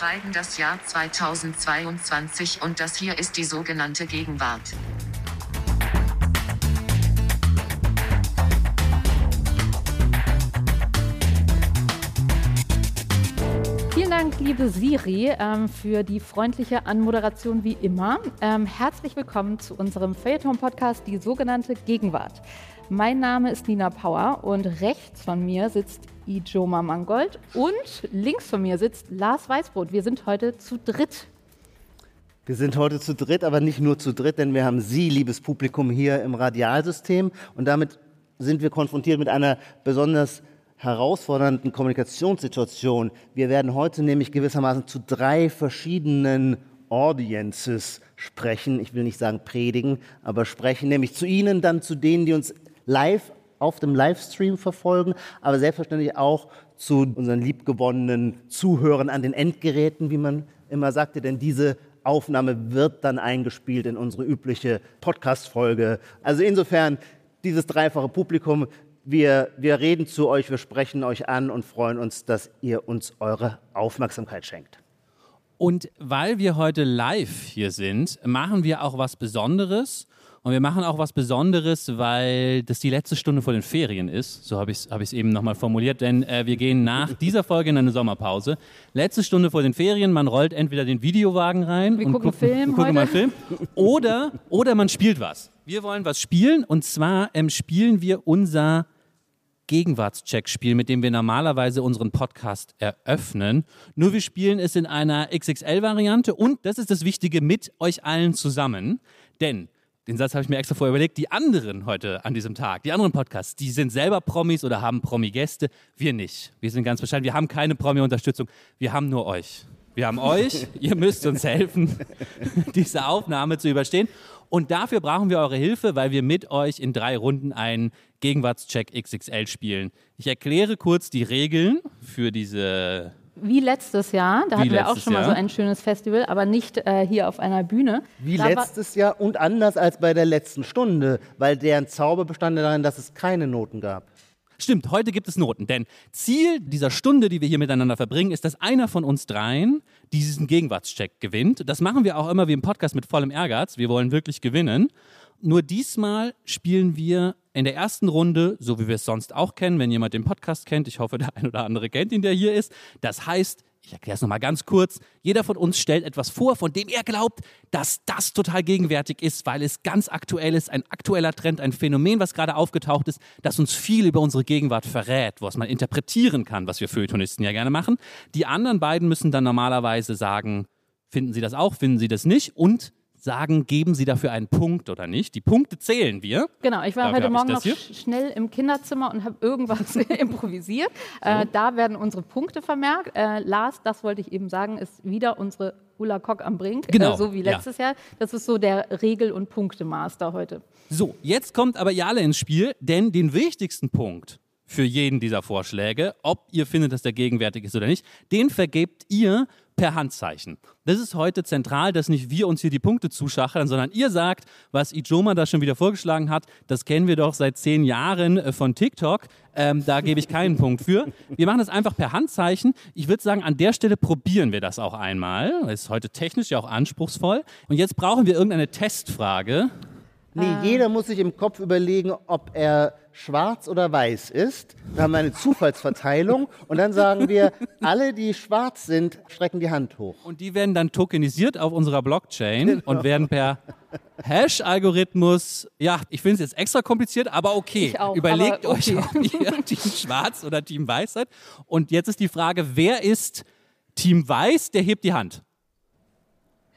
schreiben das Jahr 2022 und das hier ist die sogenannte Gegenwart. Vielen Dank, liebe Siri, ähm, für die freundliche Anmoderation wie immer. Ähm, herzlich willkommen zu unserem Feuilleton-Podcast, die sogenannte Gegenwart. Mein Name ist Nina Power und rechts von mir sitzt Ijoma Mangold und links von mir sitzt Lars Weißbrot. Wir sind heute zu dritt. Wir sind heute zu dritt, aber nicht nur zu dritt, denn wir haben Sie, liebes Publikum, hier im Radialsystem und damit sind wir konfrontiert mit einer besonders herausfordernden Kommunikationssituation. Wir werden heute nämlich gewissermaßen zu drei verschiedenen Audiences sprechen. Ich will nicht sagen predigen, aber sprechen, nämlich zu Ihnen, dann zu denen, die uns live auf dem Livestream verfolgen, aber selbstverständlich auch zu unseren liebgewonnenen Zuhörern an den Endgeräten, wie man immer sagte, denn diese Aufnahme wird dann eingespielt in unsere übliche Podcast-Folge. Also insofern dieses dreifache Publikum, wir, wir reden zu euch, wir sprechen euch an und freuen uns, dass ihr uns eure Aufmerksamkeit schenkt. Und weil wir heute live hier sind, machen wir auch was Besonderes. Und wir machen auch was Besonderes, weil das die letzte Stunde vor den Ferien ist. So habe ich es hab eben nochmal formuliert, denn äh, wir gehen nach dieser Folge in eine Sommerpause. Letzte Stunde vor den Ferien, man rollt entweder den Videowagen rein Wir und gucken guck- Film gucken mal einen Film oder, oder man spielt was. Wir wollen was spielen und zwar ähm, spielen wir unser Gegenwartscheck-Spiel, mit dem wir normalerweise unseren Podcast eröffnen. Nur wir spielen es in einer XXL-Variante und, das ist das Wichtige, mit euch allen zusammen. Denn, den Satz habe ich mir extra vorher überlegt, die anderen heute an diesem Tag, die anderen Podcasts, die sind selber Promis oder haben Promi-Gäste. Wir nicht. Wir sind ganz bescheiden. Wir haben keine Promi-Unterstützung. Wir haben nur euch. Wir haben euch. Ihr müsst uns helfen, diese Aufnahme zu überstehen. Und dafür brauchen wir eure Hilfe, weil wir mit euch in drei Runden einen Gegenwartscheck XXL spielen. Ich erkläre kurz die Regeln für diese. Wie letztes Jahr, da Wie hatten wir auch schon mal so Jahr. ein schönes Festival, aber nicht äh, hier auf einer Bühne. Wie Da letztes Jahr und anders als bei der letzten Stunde, weil deren Zauber bestand darin, dass es keine Noten gab. Stimmt, heute gibt es Noten, denn Ziel dieser Stunde, die wir hier miteinander verbringen, ist, dass einer von uns dreien diesen Gegenwartscheck gewinnt. Das machen wir auch immer wie im Podcast mit vollem Ehrgeiz. Wir wollen wirklich gewinnen. Nur diesmal spielen wir in der ersten Runde, so wie wir es sonst auch kennen, wenn jemand den Podcast kennt. Ich hoffe, der ein oder andere kennt ihn, der hier ist. Das heißt, ich erkläre es nochmal ganz kurz. Jeder von uns stellt etwas vor, von dem er glaubt, dass das total gegenwärtig ist, weil es ganz aktuell ist, ein aktueller Trend, ein Phänomen, was gerade aufgetaucht ist, das uns viel über unsere Gegenwart verrät, was man interpretieren kann, was wir Feuilletonisten ja gerne machen. Die anderen beiden müssen dann normalerweise sagen, finden Sie das auch, finden Sie das nicht und sagen, geben Sie dafür einen Punkt oder nicht. Die Punkte zählen wir. Genau, ich war Dafür heute Morgen noch hier. schnell im Kinderzimmer und habe irgendwas improvisiert. Äh, da werden unsere Punkte vermerkt. Äh, Lars, das wollte ich eben sagen, ist wieder unsere Ulla Kock am Brink, Genau, äh, so wie ja. letztes Jahr. Das ist so der Regel- und Punktemaster heute. So, jetzt kommt aber alle ins Spiel, denn den wichtigsten Punkt für jeden dieser Vorschläge, ob ihr findet, dass der gegenwärtig ist oder nicht, den vergebt ihr per Handzeichen. Das ist heute zentral, dass nicht wir uns hier die Punkte zuschachern, sondern ihr sagt, was Ijoma da schon wieder vorgeschlagen hat, das kennen wir doch seit zehn Jahren äh, von TikTok, ähm, da gebe ich keinen Punkt für. Wir machen das einfach per Handzeichen. Ich würde sagen, an der Stelle probieren wir das auch einmal. Das ist heute technisch ja auch anspruchsvoll. Und jetzt brauchen wir irgendeine Testfrage. Nee, jeder muss sich im Kopf überlegen, ob er schwarz oder weiß ist. Dann haben wir eine Zufallsverteilung und dann sagen wir, alle, die schwarz sind, strecken die Hand hoch. Und die werden dann tokenisiert auf unserer Blockchain und werden per Hash-Algorithmus, ja, ich finde es jetzt extra kompliziert, aber okay. Auch, Überlegt aber euch, okay. ob ihr Team Schwarz oder Team Weiß seid. Und jetzt ist die Frage, wer ist Team Weiß? Der hebt die Hand.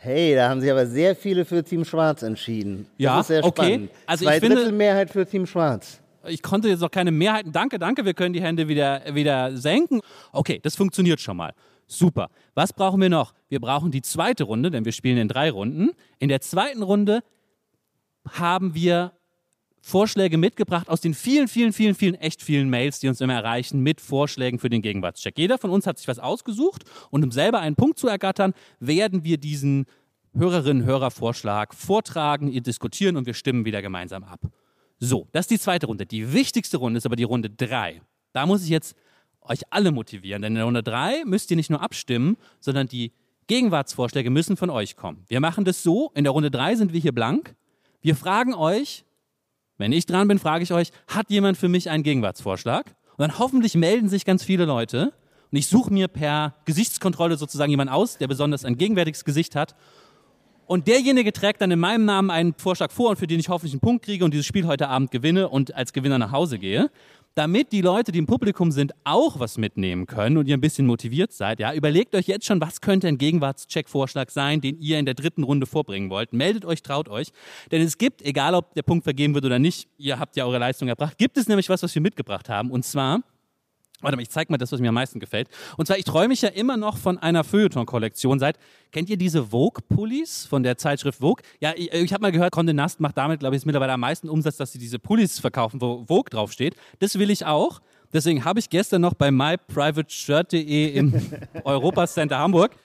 Hey, da haben sich aber sehr viele für Team Schwarz entschieden. Das Ja, ist sehr okay. spannend. Also Zwei ich finde- Drittel Mehrheit für Team Schwarz. Ich konnte jetzt noch keine Mehrheiten. Danke, danke. Wir können die Hände wieder, wieder senken. Okay, das funktioniert schon mal. Super. Was brauchen wir noch? Wir brauchen die zweite Runde, denn wir spielen in drei Runden. In der zweiten Runde haben wir Vorschläge mitgebracht aus den vielen, vielen, vielen, vielen, echt vielen Mails, die uns immer erreichen, mit Vorschlägen für den Gegenwartscheck. Jeder von uns hat sich was ausgesucht und um selber einen Punkt zu ergattern, werden wir diesen Hörerinnen-Hörer-Vorschlag vortragen, ihr diskutieren und wir stimmen wieder gemeinsam ab. So, das ist die zweite Runde. Die wichtigste Runde ist aber die Runde drei. Da muss ich jetzt euch alle motivieren. Denn in der Runde 3 müsst ihr nicht nur abstimmen, sondern die Gegenwartsvorschläge müssen von euch kommen. Wir machen das so, in der Runde 3 sind wir hier blank. Wir fragen euch, wenn ich dran bin, frage ich euch, hat jemand für mich einen Gegenwartsvorschlag? Und dann hoffentlich melden sich ganz viele Leute. Und ich suche mir per Gesichtskontrolle sozusagen jemanden aus, der besonders ein gegenwärtiges Gesicht hat. Und derjenige trägt dann in meinem Namen einen Vorschlag vor und für den ich hoffentlich einen Punkt kriege und dieses Spiel heute Abend gewinne und als Gewinner nach Hause gehe damit die Leute, die im Publikum sind, auch was mitnehmen können und ihr ein bisschen motiviert seid, ja, überlegt euch jetzt schon, was könnte ein Gegenwartscheck-Vorschlag sein, den ihr in der dritten Runde vorbringen wollt. Meldet euch, traut euch. Denn es gibt, egal ob der Punkt vergeben wird oder nicht, ihr habt ja eure Leistung erbracht, gibt es nämlich was, was wir mitgebracht haben. Und zwar Warte mal, ich zeig mal das, was mir am meisten gefällt. Und zwar, ich träume mich ja immer noch von einer Feuilleton-Kollektion seit. Kennt ihr diese Vogue-Pullis von der Zeitschrift Vogue? Ja, ich, ich habe mal gehört, Condé Nast macht damit, glaube ich, mittlerweile am meisten Umsatz, dass sie diese Pullis verkaufen, wo Vogue draufsteht. Das will ich auch. Deswegen habe ich gestern noch bei myprivateshirt.de im Europa Center Hamburg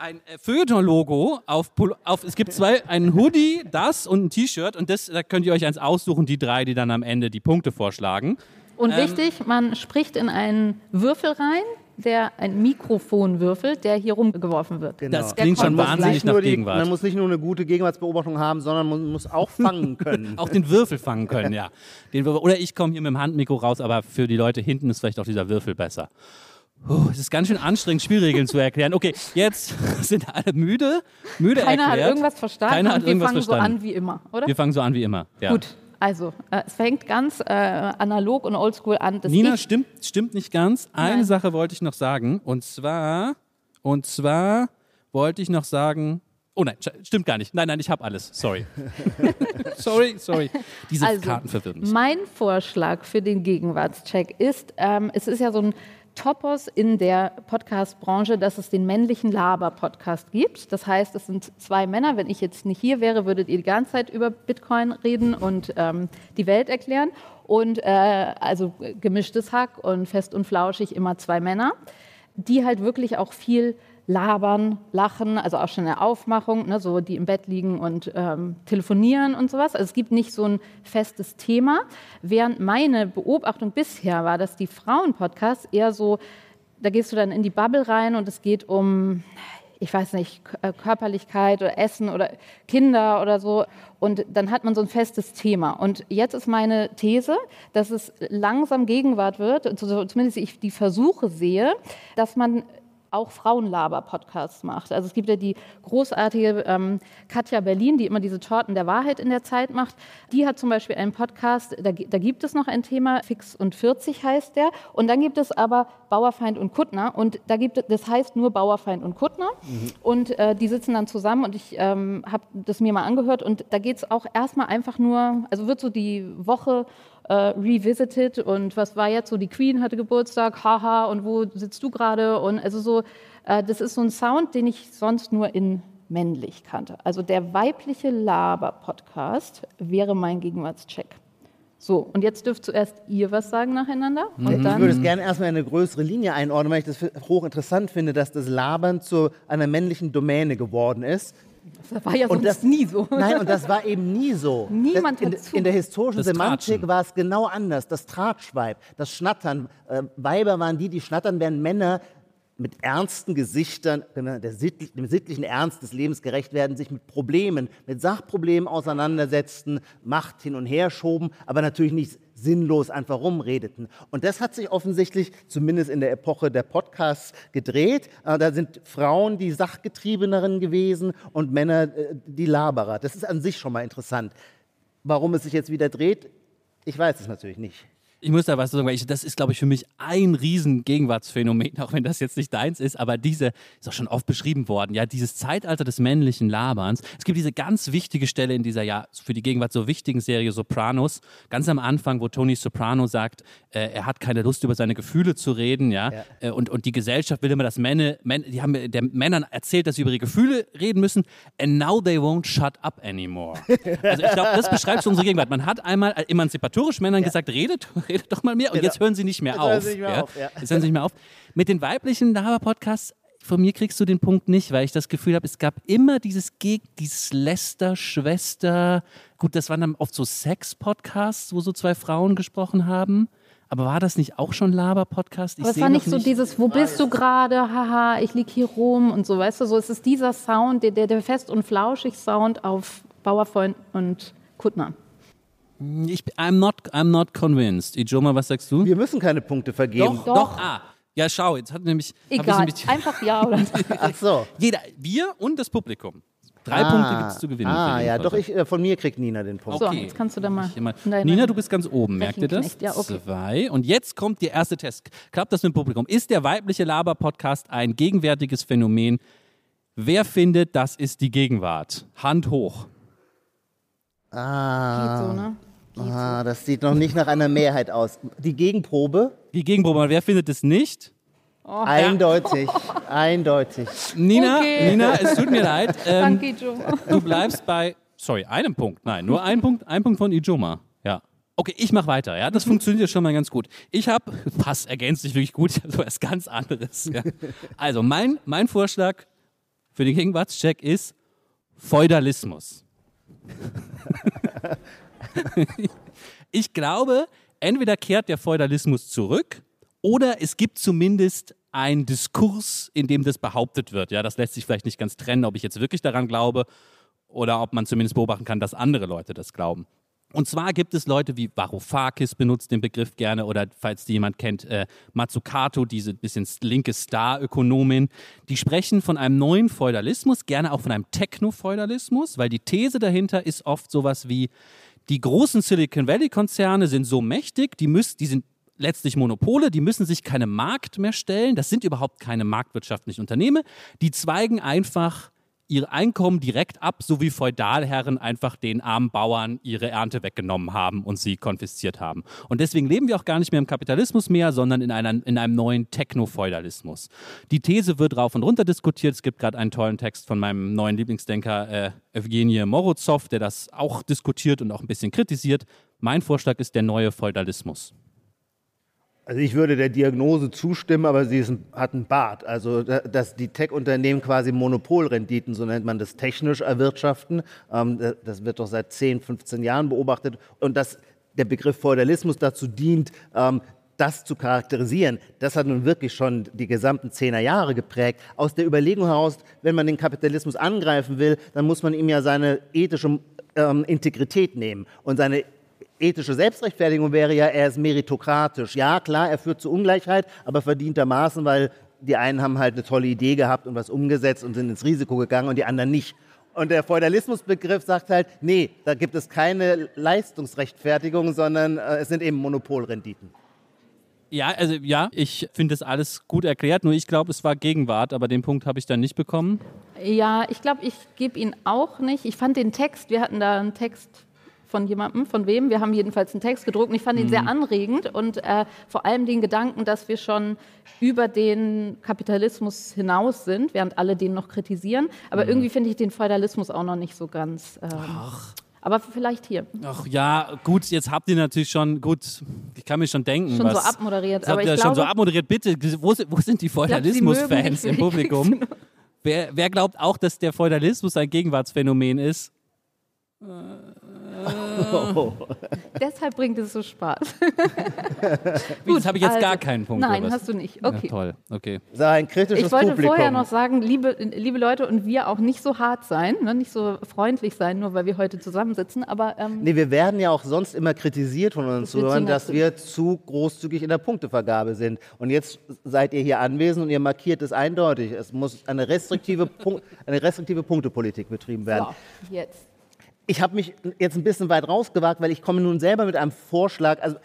ein äh, Feuilleton-Logo auf, auf, es gibt zwei, ein Hoodie, das und ein T-Shirt und das, da könnt ihr euch eins aussuchen, die drei, die dann am Ende die Punkte vorschlagen. Und ähm, wichtig, man spricht in einen Würfel rein, der ein Mikrofon würfelt, der hier rumgeworfen wird. Genau. Das klingt schon wahnsinnig nach die, Gegenwart. Man muss nicht nur eine gute Gegenwartsbeobachtung haben, sondern man muss auch fangen können. auch den Würfel fangen können, ja. Den, oder ich komme hier mit dem Handmikro raus, aber für die Leute hinten ist vielleicht auch dieser Würfel besser. Es ist ganz schön anstrengend, Spielregeln zu erklären. Okay, jetzt sind alle müde. müde Keiner erklärt. hat irgendwas verstanden. Keiner hat wir irgendwas fangen verstanden. so an wie immer, oder? Wir fangen so an wie immer. Ja. Gut, also, äh, es fängt ganz äh, analog und oldschool an. Nina, stimmt, stimmt nicht ganz. Eine Nein. Sache wollte ich noch sagen. Und zwar, und zwar wollte ich noch sagen, Oh nein, stimmt gar nicht. Nein, nein, ich habe alles. Sorry. sorry, sorry. Diese also, Karten verwirren mich. Mein Vorschlag für den Gegenwartscheck ist, ähm, es ist ja so ein Topos in der Podcast-Branche, dass es den männlichen Laber-Podcast gibt. Das heißt, es sind zwei Männer. Wenn ich jetzt nicht hier wäre, würdet ihr die ganze Zeit über Bitcoin reden und ähm, die Welt erklären. Und äh, also gemischtes Hack und fest und flauschig immer zwei Männer, die halt wirklich auch viel labern, lachen, also auch schon eine Aufmachung, ne, so die im Bett liegen und ähm, telefonieren und sowas. Also es gibt nicht so ein festes Thema. Während meine Beobachtung bisher war, dass die Frauen-Podcasts eher so, da gehst du dann in die Bubble rein und es geht um, ich weiß nicht, äh, Körperlichkeit oder Essen oder Kinder oder so. Und dann hat man so ein festes Thema. Und jetzt ist meine These, dass es langsam Gegenwart wird, zumindest ich die Versuche sehe, dass man auch Frauenlaber-Podcasts macht. Also es gibt ja die großartige ähm, Katja Berlin, die immer diese Torten der Wahrheit in der Zeit macht. Die hat zum Beispiel einen Podcast, da, da gibt es noch ein Thema, Fix und 40 heißt der. Und dann gibt es aber Bauerfeind und Kuttner. Und da gibt es, das heißt nur Bauerfeind und Kuttner. Mhm. Und äh, die sitzen dann zusammen und ich ähm, habe das mir mal angehört. Und da geht es auch erstmal einfach nur, also wird so die Woche äh, revisited und was war jetzt so, die Queen hatte Geburtstag, haha, und wo sitzt du gerade? Und also so, äh, das ist so ein Sound, den ich sonst nur in männlich kannte. Also der weibliche Laber-Podcast wäre mein Gegenwartscheck. So, und jetzt dürft zuerst ihr was sagen nacheinander. Mhm. Ich würde es gerne erstmal in eine größere Linie einordnen, weil ich das hochinteressant finde, dass das Labern zu einer männlichen Domäne geworden ist. Das war ja sonst das, nie so. Nein, und das war eben nie so. Niemand in, in der historischen das Semantik Tratschen. war es genau anders. Das Tratschweib, das Schnattern. Äh, Weiber waren die, die schnattern, während Männer mit ernsten Gesichtern, der sittlich, dem sittlichen Ernst des Lebens gerecht werden, sich mit Problemen, mit Sachproblemen auseinandersetzten, Macht hin und her schoben, aber natürlich nicht sinnlos einfach rumredeten. Und das hat sich offensichtlich, zumindest in der Epoche der Podcasts, gedreht. Äh, da sind Frauen die Sachgetriebeneren gewesen und Männer äh, die Laberer. Das ist an sich schon mal interessant. Warum es sich jetzt wieder dreht, ich weiß es natürlich nicht ich muss da was sagen, weil ich, das ist, glaube ich, für mich ein riesen Gegenwartsphänomen, auch wenn das jetzt nicht deins ist, aber diese, ist auch schon oft beschrieben worden, ja, dieses Zeitalter des männlichen Laberns. Es gibt diese ganz wichtige Stelle in dieser, ja, für die Gegenwart so wichtigen Serie Sopranos, ganz am Anfang, wo Tony Soprano sagt, äh, er hat keine Lust, über seine Gefühle zu reden, ja, ja. Äh, und, und die Gesellschaft will immer, dass Männer, Männer, die haben der Männern erzählt, dass sie über ihre Gefühle reden müssen, and now they won't shut up anymore. also ich glaube, das beschreibt unsere Gegenwart. Man hat einmal emanzipatorisch Männern ja. gesagt, redet, redet doch mal mehr. Und genau. jetzt hören sie nicht mehr jetzt auf. Nicht mehr ja? auf ja. Jetzt hören sie nicht mehr auf. Mit den weiblichen Lava-Podcasts von mir kriegst du den Punkt nicht, weil ich das Gefühl habe, es gab immer dieses Geg, dieses Lester, Schwester. Gut, das waren dann oft so Sex-Podcasts, wo so zwei Frauen gesprochen haben. Aber war das nicht auch schon Laber-Podcast? Aber es war nicht so dieses, wo bist du gerade, haha, ich lieg hier rum und so, weißt du, so, es ist dieser Sound, der, der, der fest und flauschig Sound auf Bauerfreund und Kuttner. Ich, I'm, not, I'm not convinced. Ijoma, was sagst du? Wir müssen keine Punkte vergeben. doch, Doch. doch. Ah, ja, schau, jetzt hat nämlich. Egal, nämlich einfach ja oder. Ach so. jeder, wir und das Publikum. Drei ah, Punkte gibt es zu gewinnen. Ah, ja, doch, ich, äh, von mir kriegt Nina den Punkt. So, Okay. jetzt kannst du da mal. Immer- Nein, Nina, du bist ganz oben, merkt ihr das? Ja, okay. Zwei. Und jetzt kommt der erste Test. Klappt das mit dem Publikum? Ist der weibliche Laber-Podcast ein gegenwärtiges Phänomen? Wer findet, das ist die Gegenwart? Hand hoch. Ah, Geht so, ne? Ah, das sieht noch nicht nach einer Mehrheit aus. Die Gegenprobe? Die Gegenprobe, wer findet es nicht? Eindeutig, eindeutig. Nina, Okay. Nina, es tut mir leid. Ähm, Danke, Joe. du bleibst bei, sorry, einem Punkt. Nein, nur ein Punkt, ein Punkt von Ijoma. Ja. Okay, ich mache weiter. Ja, das funktioniert ja schon mal ganz gut. Ich habe, passt, ergänzt sich wirklich gut, so was ganz anderes. Ja. Also mein, mein Vorschlag für den Gegenwartscheck ist Feudalismus. ich glaube, entweder kehrt der Feudalismus zurück oder es gibt zumindest einen Diskurs, in dem das behauptet wird. Ja, das lässt sich vielleicht nicht ganz trennen, ob ich jetzt wirklich daran glaube oder ob man zumindest beobachten kann, dass andere Leute das glauben. Und zwar gibt es Leute wie Varoufakis benutzt den Begriff gerne oder falls die jemand kennt, äh, Mazzucato, diese bisschen linke Star-Ökonomin, die sprechen von einem neuen Feudalismus, gerne auch von einem Techno-Feudalismus, weil die These dahinter ist oft sowas wie, die großen Silicon Valley-Konzerne sind so mächtig, die, müssen, die sind letztlich Monopole, die müssen sich keinem Markt mehr stellen, das sind überhaupt keine marktwirtschaftlichen Unternehmen, die zweigen einfach ihr Einkommen direkt ab, so wie Feudalherren einfach den armen Bauern ihre Ernte weggenommen haben und sie konfisziert haben. Und deswegen leben wir auch gar nicht mehr im Kapitalismus mehr, sondern in, einer, in einem neuen Techno-Feudalismus. Die These wird rauf und runter diskutiert. Es gibt gerade einen tollen Text von meinem neuen Lieblingsdenker äh, Evgenie Morozov, der das auch diskutiert und auch ein bisschen kritisiert. Mein Vorschlag ist der neue Feudalismus. Also ich würde der Diagnose zustimmen, aber sie ein, hat einen Bart. Also da- dass die Tech-Unternehmen quasi Monopolrenditen, so nennt man das, technisch erwirtschaften. Ähm, da- das wird doch seit 10, 15 Jahren beobachtet. Und dass der Begriff Feudalismus dazu dient, ähm, das zu charakterisieren, das hat nun wirklich schon die gesamten zehner Jahre geprägt. Aus der Überlegung heraus, wenn man den Kapitalismus angreifen will, dann muss man ihm ja seine ethische ähm, Integrität nehmen. Und seine ethische Selbstrechtfertigung wäre ja, er ist meritokratisch. Ja, klar, er führt zu Ungleichheit, aber verdientermaßen, weil die einen haben halt eine tolle Idee gehabt und was umgesetzt und sind ins Risiko gegangen und die anderen nicht. Und der Feudalismusbegriff sagt halt, nee, da gibt es keine Leistungsrechtfertigung, sondern äh, es sind eben Monopolrenditen. Ja, also ja, ich finde das alles gut erklärt, nur ich glaube, es war Gegenwart, aber den Punkt habe ich dann nicht bekommen. Ja, ich glaube, ich gebe ihn auch nicht. Ich fand den Text, wir hatten da einen Text von jemandem, von wem? Wir haben jedenfalls einen Text gedruckt und ich fand ihn sehr anregend und äh, vor allem den Gedanken, dass wir schon über den Kapitalismus hinaus sind, während alle den noch kritisieren. Aber irgendwie finde ich den Feudalismus auch noch nicht so ganz. Ähm, aber vielleicht hier. Ach ja, gut, jetzt habt ihr natürlich schon, gut, ich kann mir schon denken. Schon so was, abmoderiert, Das habt aber ihr ich schon so glaube- abmoderiert. Bitte, wo, sind- wo sind die Feudalismus-Fans im Publikum? Wer, wer glaubt auch, dass der Feudalismus ein Gegenwartsphänomen ist? Deshalb bringt es so Spaß. Wie, jetzt habe ich jetzt also- gar keinen Punkt. Nein, hast du nicht. Ja, Okay. toll, okay. Ein kritisches Ich wollte Publikum. vorher noch sagen, liebe, liebe Leute, und wir auch nicht so hart sein, ne, nicht so freundlich sein, nur weil wir heute zusammensitzen, aber ähm, Nee, wir werden ja auch sonst immer kritisiert von unseren Zuhörern, zu dass wir zu großzügig in der Punktevergabe sind. Und jetzt seid ihr hier anwesend und ihr markiert es eindeutig. Es muss eine restriktive, Punkt, eine restriktive Punktepolitik betrieben werden. so, jetzt. Ich habe mich jetzt ein bisschen weit rausgewagt, weil ich komme nun selber mit einem Vorschlag. Also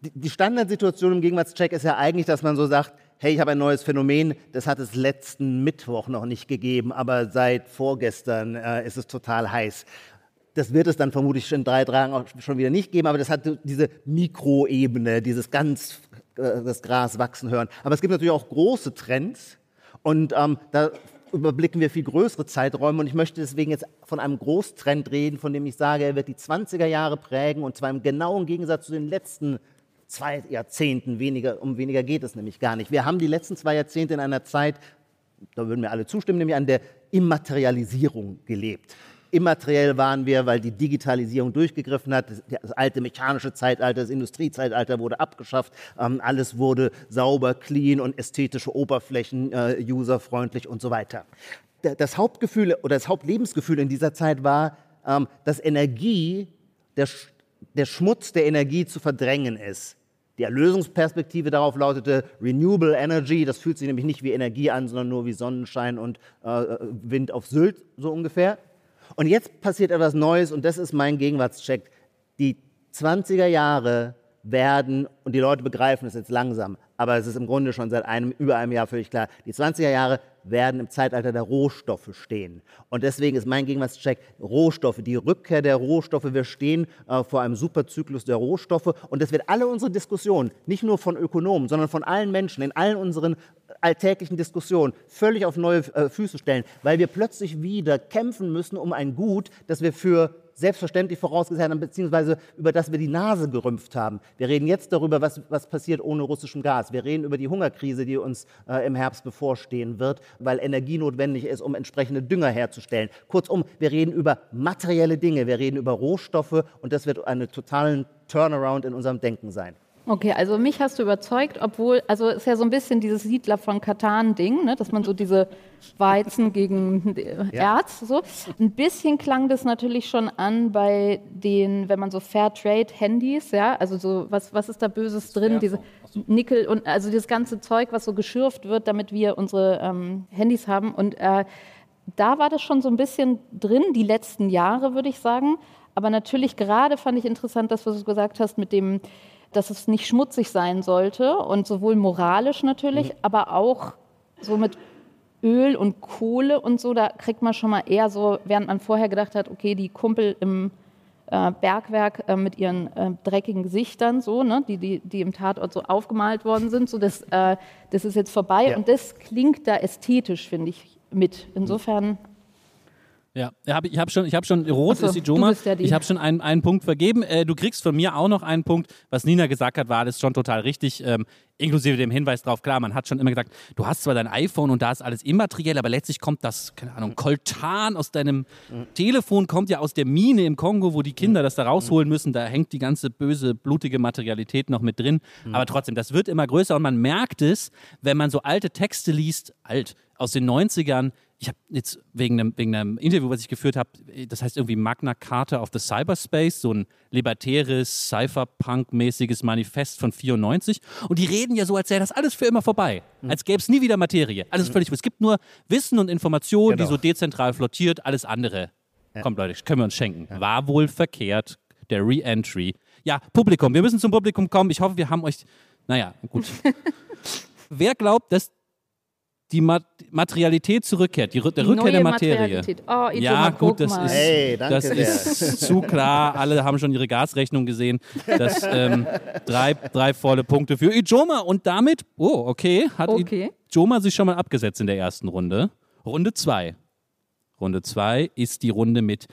die, Standardsituation im Gegenwartscheck ist ja eigentlich, dass man so sagt, hey, ich habe ein neues Phänomen, das hat es letzten Mittwoch noch nicht gegeben, aber seit vorgestern äh, ist es total heiß. Das wird es dann vermutlich in drei Tagen auch schon wieder nicht geben, aber das hat diese Mikroebene, dieses ganz äh, das Gras wachsen hören. Aber es gibt natürlich auch große Trends und ähm, da überblicken wir viel größere Zeiträume und ich möchte deswegen jetzt von einem Großtrend reden, von dem ich sage, er wird die 20er Jahre prägen und zwar im genauen Gegensatz zu den letzten zwei Jahrzehnten. Weniger, um weniger geht es nämlich gar nicht. Wir haben die letzten zwei Jahrzehnte in einer Zeit, da würden mir alle zustimmen, nämlich an der Immaterialisierung gelebt. Immateriell waren wir, weil die Digitalisierung durchgegriffen hat. Das, alte mechanische Zeitalter, das Industriezeitalter wurde abgeschafft. Ähm, alles wurde sauber, clean und ästhetische Oberflächen, äh, userfreundlich und so weiter. Das Hauptgefühl oder das Hauptlebensgefühl in dieser Zeit war, ähm, dass Energie, der, der Schmutz der Energie zu verdrängen ist. Die Erlösungsperspektive darauf lautete Renewable Energy. Das fühlt sich nämlich nicht wie Energie an, sondern nur wie Sonnenschein und äh, Wind auf Sylt, so ungefähr. Und jetzt passiert etwas Neues und das ist mein Gegenwartscheck. Die 20er Jahre werden, und die Leute begreifen es jetzt langsam, aber es ist im Grunde schon seit einem, über einem Jahr völlig klar, die 20er Jahre werden im Zeitalter der Rohstoffe stehen. Und deswegen ist mein Gegenwartscheck Rohstoffe, die Rückkehr der Rohstoffe. Wir stehen äh, vor einem Superzyklus der Rohstoffe und das wird alle unsere Diskussionen, nicht nur von Ökonomen, sondern von allen Menschen, in allen unseren alltäglichen Diskussionen völlig auf neue äh, Füße stellen, weil wir plötzlich wieder kämpfen müssen um ein Gut, das wir für selbstverständlich vorausgesagt haben, beziehungsweise über das wir die Nase gerümpft haben. Wir reden jetzt darüber, was, was passiert ohne russischem Gas. Wir reden über die Hungerkrise, die uns äh, im Herbst bevorstehen wird, weil Energie notwendig ist, um entsprechende Dünger herzustellen. Kurzum, wir reden über materielle Dinge, wir reden über Rohstoffe und das wird einen totalen Turnaround in unserem Denken sein. Okay, also mich hast du überzeugt, obwohl, also ist ja so ein bisschen dieses Siedler von Katan-Ding, ne, dass man so diese Weizen gegen ja. Erz, so. Ein bisschen klang das natürlich schon an bei den, wenn man so Fairtrade-Handys, ja, also so, was, was ist da Böses drin, diese Nickel und, also das ganze Zeug, was so geschürft wird, damit wir unsere ähm, Handys haben und äh, da war das schon so ein bisschen drin, die letzten Jahre, würde ich sagen. Aber natürlich gerade fand ich interessant, das, was du gesagt hast mit dem, dass es nicht schmutzig sein sollte und sowohl moralisch natürlich, mhm. aber auch so mit Öl und Kohle und so, da kriegt man schon mal eher so, während man vorher gedacht hat, okay, die Kumpel im äh, Bergwerk äh, mit ihren äh, dreckigen Gesichtern, so, ne, die, die, die im Tatort so aufgemalt worden sind, so das, äh, das ist jetzt vorbei ja. und das klingt da ästhetisch, finde ich, mit. Insofern ja, ich habe schon, ich hab schon, rot so, ist die Joma. Ja die. Ich habe schon einen, einen Punkt vergeben. Äh, du kriegst von mir auch noch einen Punkt. Was Nina gesagt hat, war alles schon total richtig. Ähm, inklusive dem Hinweis darauf, klar, man hat schon immer gesagt, du hast zwar dein iPhone und da ist alles immateriell, aber letztlich kommt das, keine Ahnung, Koltan aus deinem mhm. Telefon, kommt ja aus der Mine im Kongo, wo die Kinder das da rausholen müssen. Da hängt die ganze böse, blutige Materialität noch mit drin. Mhm. Aber trotzdem, das wird immer größer und man merkt es, wenn man so alte Texte liest, alt, aus den 90ern, ich habe jetzt wegen einem, wegen einem Interview, was ich geführt habe, das heißt irgendwie Magna Carta of the Cyberspace, so ein libertäres, Cypherpunk-mäßiges Manifest von 94. Und die reden ja so, als sähe das alles für immer vorbei. Mhm. Als gäbe es nie wieder Materie. Alles mhm. völlig. Es gibt nur Wissen und Information, genau. die so dezentral flottiert. Alles andere. Ja. Kommt, Leute, können wir uns schenken. Ja. War wohl verkehrt, der Re-Entry. Ja, Publikum. Wir müssen zum Publikum kommen. Ich hoffe, wir haben euch. Naja, gut. Wer glaubt, dass die Materialität zurückkehrt, die, der die Rückkehr der Materie. Oh, ja, gut, das, ist, hey, das ist, zu klar. Alle haben schon ihre Gasrechnung gesehen. Das, ähm, drei, drei volle Punkte für Ijoma. Und damit, oh, okay, hat okay. Ijoma sich schon mal abgesetzt in der ersten Runde. Runde zwei. Runde zwei ist die Runde mit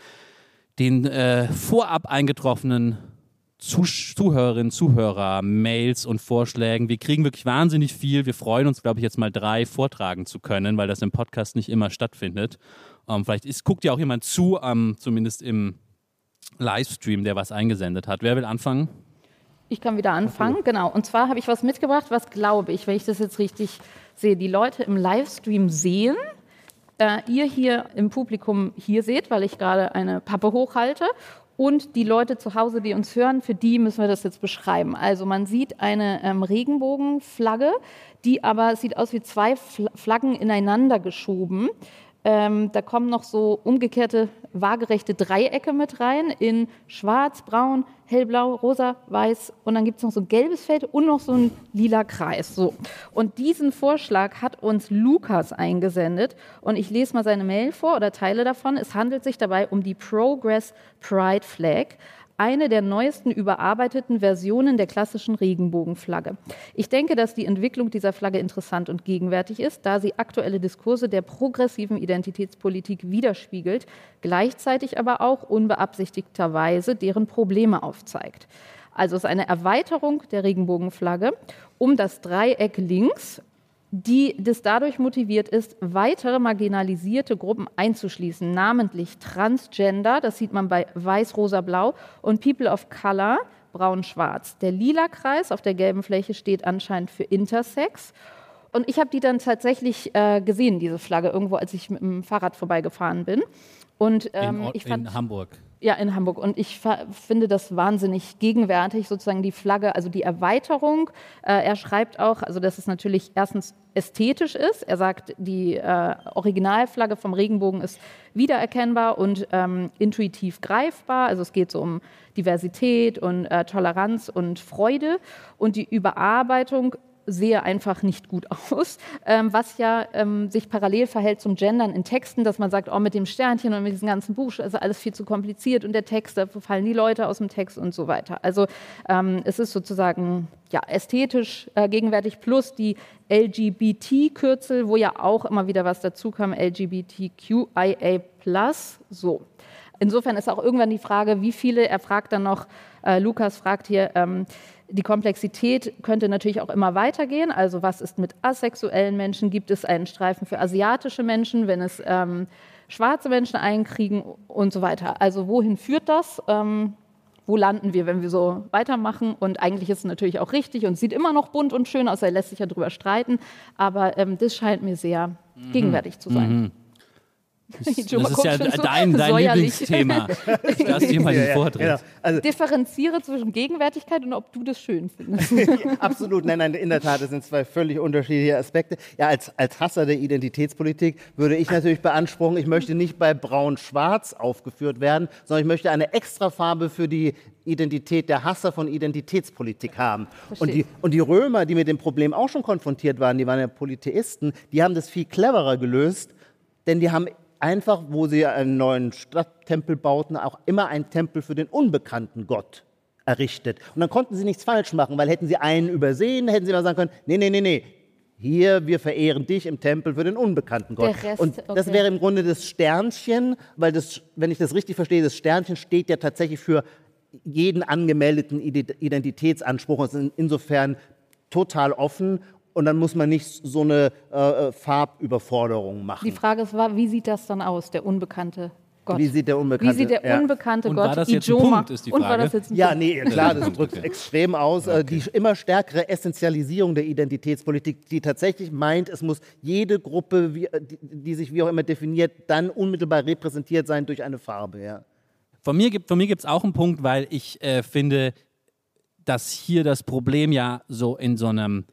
den äh, vorab eingetroffenen Zuhörerinnen, Zuhörer, Mails und Vorschlägen. Wir kriegen wirklich wahnsinnig viel. Wir freuen uns, glaube ich, jetzt mal drei vortragen zu können, weil das im Podcast nicht immer stattfindet. Ähm, vielleicht ist, guckt ja auch jemand zu, ähm, zumindest im Livestream, der was eingesendet hat. Wer will anfangen? Ich kann wieder anfangen, okay. genau. Und zwar habe ich was mitgebracht, was glaube ich, wenn ich das jetzt richtig sehe, die Leute im Livestream sehen. Äh, ihr hier im Publikum hier seht, weil ich gerade eine Pappe hochhalte und die Leute zu Hause, die uns hören, für die müssen wir das jetzt beschreiben. Also man sieht eine ähm, Regenbogenflagge, die aber sieht aus wie zwei Flaggen ineinander geschoben. Ähm, da kommen noch so umgekehrte waagerechte Dreiecke mit rein in schwarz, braun, hellblau, rosa, weiß und dann gibt es noch so ein gelbes Feld und noch so ein lila Kreis. So. Und diesen Vorschlag hat uns Lukas eingesendet und ich lese mal seine Mail vor oder Teile davon. Es handelt sich dabei um die Progress Pride Flag eine der neuesten überarbeiteten Versionen der klassischen Regenbogenflagge. Ich denke, dass die Entwicklung dieser Flagge interessant und gegenwärtig ist, da sie aktuelle Diskurse der progressiven Identitätspolitik widerspiegelt, gleichzeitig aber auch unbeabsichtigterweise deren Probleme aufzeigt. Also es ist eine Erweiterung der Regenbogenflagge um das Dreieck links die das dadurch motiviert ist, weitere marginalisierte Gruppen einzuschließen, namentlich Transgender, das sieht man bei Weiß, Rosa, Blau, und People of Color, Braun-Schwarz. Der lila Kreis auf der gelben Fläche steht anscheinend für Intersex. Und ich habe die dann tatsächlich äh, gesehen, diese Flagge, irgendwo, als ich mit dem Fahrrad vorbeigefahren bin. Und ähm, in, ich fand, in Hamburg. Ja, in Hamburg. Und ich finde das wahnsinnig gegenwärtig, sozusagen die Flagge, also die Erweiterung. Äh, er schreibt auch, also dass es natürlich erstens ästhetisch ist. Er sagt, die äh, Originalflagge vom Regenbogen ist wiedererkennbar und ähm, intuitiv greifbar. Also es geht so um Diversität und äh, Toleranz und Freude. Und die Überarbeitung sehe einfach nicht gut aus, ähm, was ja ähm, sich parallel verhält zum Gendern in Texten, dass man sagt, oh, mit dem Sternchen und mit diesem ganzen Buch ist alles viel zu kompliziert und der Text, da fallen die Leute aus dem Text und so weiter. Also ähm, es ist sozusagen ja, ästhetisch äh, gegenwärtig plus die LGBT-Kürzel, wo ja auch immer wieder was dazu kam, LGBTQIA+, so. Insofern ist auch irgendwann die Frage, wie viele, er fragt dann noch, äh, Lukas fragt hier, ähm, die Komplexität könnte natürlich auch immer weitergehen. Also was ist mit asexuellen Menschen? Gibt es einen Streifen für asiatische Menschen, wenn es ähm, schwarze Menschen einkriegen und so weiter? Also wohin führt das? Ähm, wo landen wir, wenn wir so weitermachen? Und eigentlich ist es natürlich auch richtig und sieht immer noch bunt und schön aus, er lässt sich ja darüber streiten. Aber ähm, das scheint mir sehr mhm. gegenwärtig zu sein. Mhm. Das, das ist ja dein, dein Lieblingsthema. Das du mal den Vortritt. Ja, genau. also, Differenziere zwischen Gegenwärtigkeit und ob du das schön findest. Absolut, nein, nein, in der Tat, das sind zwei völlig unterschiedliche Aspekte. Ja, als, als Hasser der Identitätspolitik würde ich natürlich beanspruchen, ich möchte nicht bei Braun-Schwarz aufgeführt werden, sondern ich möchte eine Extrafarbe für die Identität der Hasser von Identitätspolitik haben. Und die, und die Römer, die mit dem Problem auch schon konfrontiert waren, die waren ja Polytheisten, die haben das viel cleverer gelöst, denn die haben einfach, wo sie einen neuen Stadttempel bauten, auch immer einen Tempel für den unbekannten Gott errichtet. Und dann konnten sie nichts falsch machen, weil hätten sie einen übersehen, hätten sie mal sagen können, nee, nee, nee, nee, hier, wir verehren dich im Tempel für den unbekannten Gott. Rest, und das okay. wäre im Grunde das Sternchen, weil das, wenn ich das richtig verstehe, das Sternchen steht ja tatsächlich für jeden angemeldeten Identitätsanspruch und ist insofern total offen und dann muss man nicht so eine äh, äh, Farbüberforderung machen. Die Frage ist, wie sieht das dann aus, der unbekannte Gott? Wie sieht der unbekannte, wie sieht der unbekannte und Gott war das jetzt ein Punkt, ist die Frage. Und war das jetzt ein ja, Punkt? nee, klar, das drückt extrem aus. Äh, okay. Die immer stärkere Essentialisierung der Identitätspolitik, die tatsächlich meint, es muss jede Gruppe, die, die sich wie auch immer definiert, dann unmittelbar repräsentiert sein durch eine Farbe. Ja. Von mir gibt es auch einen Punkt, weil ich äh, finde, dass hier das Problem ja so in so einem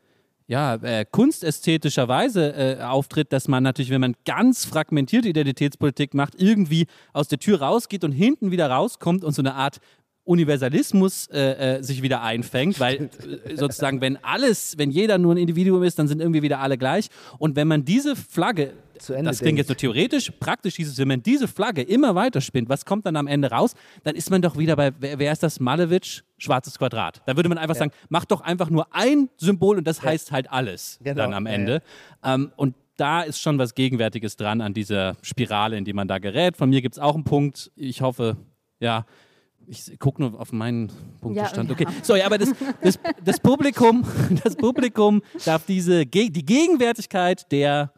ja, äh, kunstästhetischer Weise äh, auftritt, dass man natürlich, wenn man ganz fragmentierte Identitätspolitik macht, irgendwie aus der Tür rausgeht und hinten wieder rauskommt und so eine Art Universalismus äh, äh, sich wieder einfängt, weil äh, sozusagen, wenn alles, wenn jeder nur ein Individuum ist, dann sind irgendwie wieder alle gleich. Und wenn man diese Flagge, das klingt jetzt nur theoretisch, praktisch hieß es, wenn man diese Flagge immer weiter spinnt, was kommt dann am Ende raus? Dann ist man doch wieder bei, wer, wer ist das? Malevich, schwarzes Quadrat. Da würde man einfach ja. sagen, mach doch einfach nur ein Symbol und das ja. heißt halt alles genau. dann am Ende. Ja, ähm, und da ist schon was Gegenwärtiges dran an dieser Spirale, in die man da gerät. Von mir gibt es auch einen Punkt. Ich hoffe, ja, ich gucke nur auf meinen Punktestand. Ja, okay. So, ja, aber das, das, das, Publikum, das Publikum darf diese die Gegenwärtigkeit der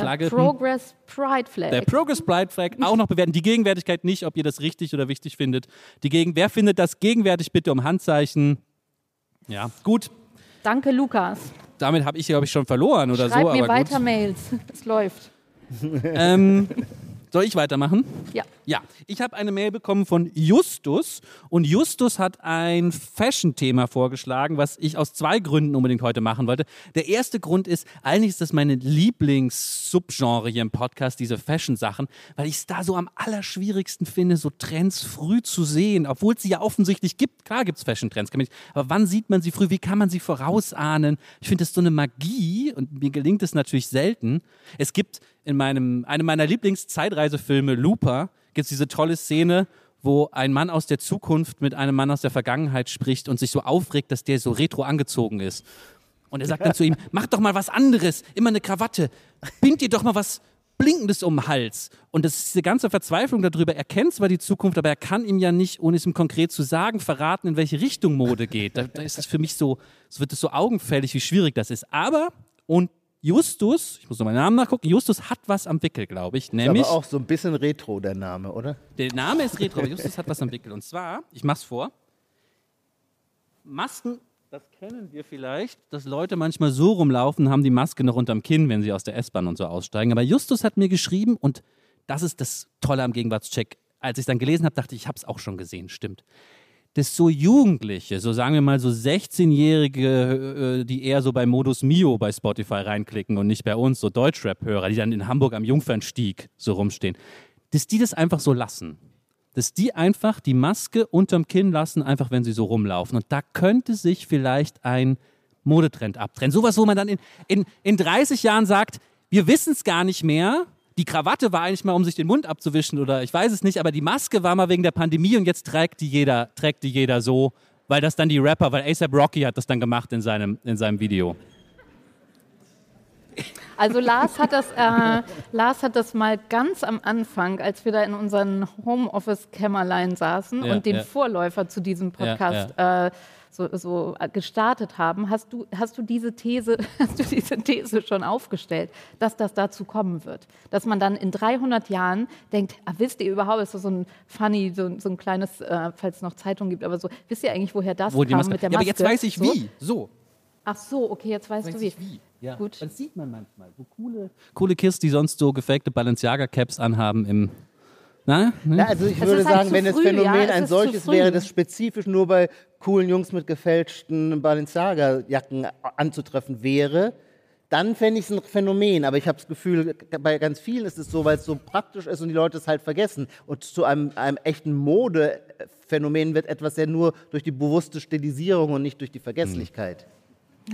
Flagge. Progress Pride Flag. Der Progress Pride Flag auch noch bewerten. Die Gegenwärtigkeit nicht, ob ihr das richtig oder wichtig findet. Die Gegen wer findet das gegenwärtig bitte um Handzeichen? Ja, gut. Danke, Lukas. Damit habe ich, glaube ich, schon verloren oder Schreib so. Schreib mir weiter gut. Mails. Es läuft. ähm, soll ich weitermachen? Ja. Ja, ich habe eine Mail bekommen von Justus und Justus hat ein Fashion-Thema vorgeschlagen, was ich aus zwei Gründen unbedingt heute machen wollte. Der erste Grund ist, eigentlich ist das meine Lieblings-Subgenre hier im Podcast, diese Fashion-Sachen, weil ich es da so am allerschwierigsten finde, so Trends früh zu sehen, obwohl es sie ja offensichtlich gibt. Klar gibt es Fashion-Trends, aber wann sieht man sie früh? Wie kann man sie vorausahnen? Ich finde das so eine Magie und mir gelingt es natürlich selten. Es gibt in meinem, einem meiner Lieblings-Zeitreisefilme, Looper, gibt es diese tolle Szene, wo ein Mann aus der Zukunft mit einem Mann aus der Vergangenheit spricht und sich so aufregt, dass der so retro angezogen ist. Und er sagt dann zu ihm, mach doch mal was anderes, immer eine Krawatte, bind dir doch mal was Blinkendes um den Hals. Und das ist diese ganze Verzweiflung darüber. Er kennt zwar die Zukunft, aber er kann ihm ja nicht, ohne es ihm konkret zu sagen, verraten, in welche Richtung Mode geht. Da, da ist es für mich so, es wird es so augenfällig, wie schwierig das ist. Aber, und Justus, ich muss noch meinen Namen nachgucken, Justus hat was am Wickel, glaube ich. Ist Nämlich, aber auch so ein bisschen retro, der Name, oder? der Name ist Retro, aber Justus hat was am Wickel. Und zwar, ich mach's vor, Masken, das kennen wir vielleicht, dass Leute manchmal so rumlaufen, haben die Maske noch unterm Kinn, wenn sie aus der S-Bahn und so aussteigen. Aber Justus hat mir geschrieben und das ist das Tolle am Gegenwartscheck. Als ich es dann gelesen habe, dachte ich, ich habe es auch schon gesehen, stimmt. Dass so Jugendliche, so sagen wir mal so 16-Jährige, äh, die eher so bei Modus Mio bei Spotify reinklicken und nicht bei uns, so Deutschrap-Hörer, die dann in Hamburg am Jungfernstieg so rumstehen, dass die das einfach so lassen dass die einfach die Maske unterm Kinn lassen, einfach wenn sie so rumlaufen. Und da könnte sich vielleicht ein Modetrend abtrennen. Sowas, wo man dann in, in, in 30 Jahren sagt, wir wissen es gar nicht mehr. Die Krawatte war eigentlich mal, um sich den Mund abzuwischen oder ich weiß es nicht, aber die Maske war mal wegen der Pandemie und jetzt trägt die jeder, trägt die jeder so, weil das dann die Rapper, weil ASAP Rocky hat das dann gemacht in seinem, in seinem Video. Also Lars hat das, äh, Lars hat das mal ganz am Anfang, als wir da in unseren Homeoffice-Kämmerlein saßen Ja, und den ja. Vorläufer zu diesem Podcast Äh, so, so äh, gestartet haben, hast du, hast du diese These, hast du diese These schon aufgestellt, dass das dazu kommen wird, dass man dann in 300 Jahren denkt, ah, wisst ihr überhaupt, ist das so ein funny, so, so ein kleines, äh, falls es noch Zeitungen gibt, aber so, wisst ihr eigentlich, woher das Wo kam Maske, mit der ja, Maske? aber jetzt weiß ich so? wie. So. Ach so, okay, jetzt weißt du wie. Ja. Gut. Das sieht man manchmal. So coole, coole Kids, die sonst so gefakte Balenciaga-Caps anhaben im. Na? Ne? Ja, also ich Es würde halt sagen, wenn das Phänomen ja, es ein solches wäre, das spezifisch nur bei coolen Jungs mit gefälschten Balenciaga-Jacken anzutreffen wäre, dann fände ich es ein Phänomen. Aber ich habe das Gefühl, bei ganz vielen ist es so, weil es so praktisch ist und die Leute es halt vergessen. Und zu einem, einem echten Modephänomen wird etwas ja nur durch die bewusste Stilisierung und nicht durch die Vergesslichkeit.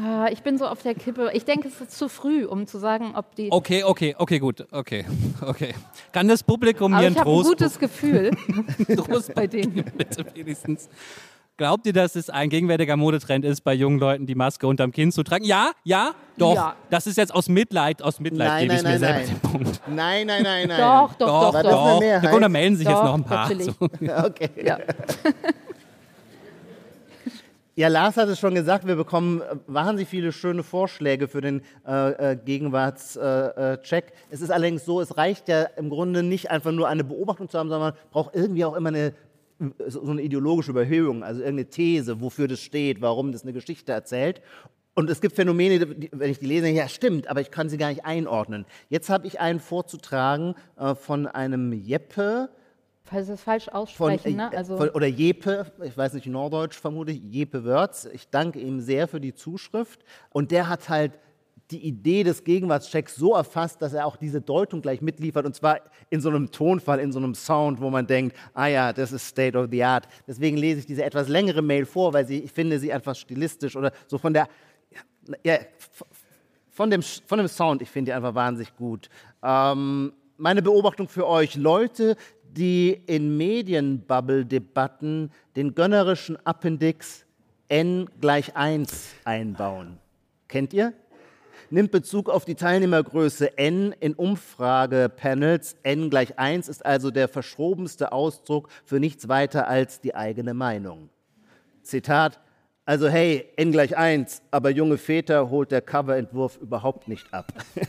Ah, ich bin so auf der Kippe. Ich denke, es ist zu früh, um zu sagen, ob die. Okay, okay, okay, gut. Okay, okay. Kann das Publikum Aber hier ich einen habe ein Trost, gutes Gefühl Trost bei denen. bitte wenigstens? Glaubt ihr, dass es ein gegenwärtiger Modetrend ist, bei jungen Leuten die Maske unterm Kinn zu tragen? Ja, ja, doch. Ja. Das ist jetzt aus Mitleid, aus Mitleid Nein, gebe ich nein, mir nein, selber nein. den Punkt. Nein, nein, nein, nein. Doch, doch, Doch, doch, doch. das eine doch. Mehrheit? Na gut, da melden sich jetzt Doch, noch ein paar. So. Okay. Ja. Ja, Lars hat es schon gesagt, wir bekommen äh, wahnsinnig viele schöne Vorschläge für den äh, äh, Gegenwartscheck. Äh, äh, es ist allerdings so, es reicht ja im Grunde nicht einfach nur eine Beobachtung zu haben, sondern man braucht irgendwie auch immer eine, so eine ideologische Überhöhung, also irgendeine These, wofür das steht, warum das eine Geschichte erzählt. Und es gibt Phänomene, die, wenn ich die lese, ja stimmt, aber ich kann sie gar nicht einordnen. Jetzt habe ich einen vorzutragen äh, von einem Jeppe, Falls es falsch von, aussprechen, ne? äh, Also, von, oder Jepe, ich weiß nicht, Norddeutsch vermute ich, Jepe Wörz. Ich danke ihm sehr für die Zuschrift. Und der hat halt die Idee des Gegenwartschecks so erfasst, dass er auch diese Deutung gleich mitliefert und zwar in so einem Tonfall, in so einem Sound, wo man denkt, ah ja, das ist State of the Art. Deswegen lese ich diese etwas längere Mail vor, weil sie, ich finde sie einfach stilistisch oder so von der, ja, von dem, von dem Sound, ich finde die einfach wahnsinnig gut. Ähm, meine Beobachtung für euch, Leute, die in Medienbubble-Debatten den gönnerischen Appendix n gleich 1 einbauen. Kennt ihr? Nimmt Bezug auf die Teilnehmergröße n in Umfragepanels. n gleich 1 ist also der verschrobenste Ausdruck für nichts weiter als die eigene Meinung. Zitat, also hey, n gleich 1, aber junge Väter holt der Coverentwurf überhaupt nicht ab.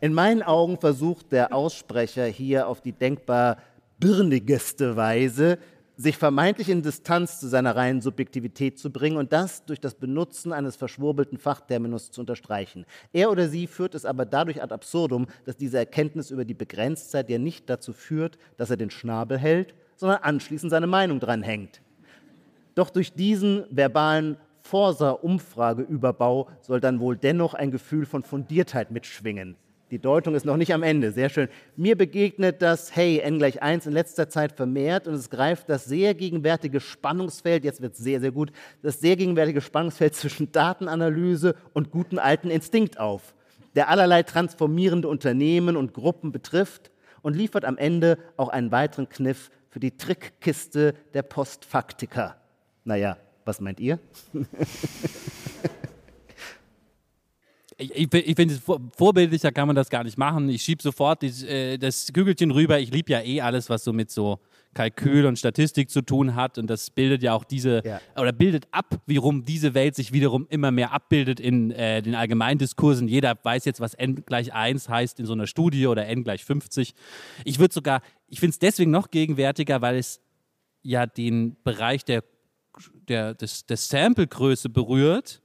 In meinen Augen versucht der Aussprecher hier auf die denkbar birnigeste Weise, sich vermeintlich in Distanz zu seiner reinen Subjektivität zu bringen und das durch das Benutzen eines verschwurbelten Fachterminus zu unterstreichen. Er oder sie führt es aber dadurch ad absurdum, dass diese Erkenntnis über die Begrenztheit ja nicht dazu führt, dass er den Schnabel hält, sondern anschließend seine Meinung dranhängt. Doch durch diesen verbalen Forsa-Umfrageüberbau soll dann wohl dennoch ein Gefühl von Fundiertheit mitschwingen. Die Deutung ist noch nicht am Ende, sehr schön. Mir begegnet das Hey n gleich 1 in letzter Zeit vermehrt und es greift das sehr gegenwärtige Spannungsfeld, jetzt wird es sehr, sehr gut, das sehr gegenwärtige Spannungsfeld zwischen Datenanalyse und guten alten Instinkt auf, der allerlei transformierende Unternehmen und Gruppen betrifft und liefert am Ende auch einen weiteren Kniff für die Trickkiste der Postfaktiker. Naja, was meint ihr? Ich, ich, finde, vor- vorbildlicher kann man das gar nicht machen. Ich schiebe sofort die, äh, das Kügelchen rüber. Ich liebe ja eh alles, was so mit so Kalkül und Statistik zu tun hat und das bildet ja auch diese Ja. oder bildet ab, wie rum diese Welt sich wiederum immer mehr abbildet in äh, den Allgemeindiskursen. Jeder weiß jetzt, was n gleich 1 heißt in so einer Studie oder n gleich 50. Ich würde sogar, ich finde es deswegen noch gegenwärtiger, weil es ja den Bereich der, der, des, des Samplegröße berührt,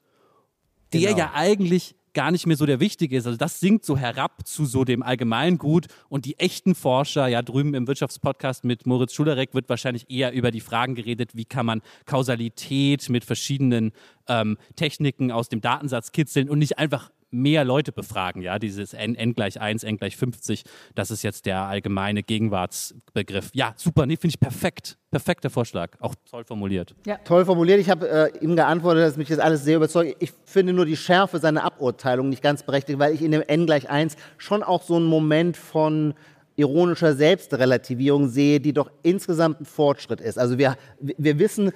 der Genau. ja eigentlich gar nicht mehr so der wichtige ist. Also das sinkt so herab zu so dem Allgemeingut und die echten Forscher, ja drüben im Wirtschaftspodcast mit Moritz Schulerek wird wahrscheinlich eher über die Fragen geredet, wie kann man Kausalität mit verschiedenen ähm, Techniken aus dem Datensatz kitzeln und nicht einfach mehr Leute befragen, ja, dieses n, n gleich 1, n gleich 50, das ist jetzt der allgemeine Gegenwartsbegriff. Ja, super, nee, finde ich perfekt, perfekter Vorschlag, auch toll formuliert. Toll formuliert. Ich habe äh, ihm geantwortet, dass mich das alles sehr überzeugt. Ich finde nur die Schärfe seiner Aburteilung nicht ganz berechtigt, weil ich in dem n gleich 1 schon auch so einen Moment von ironischer Selbstrelativierung sehe, die doch insgesamt ein Fortschritt ist. Also wir, wir wissen,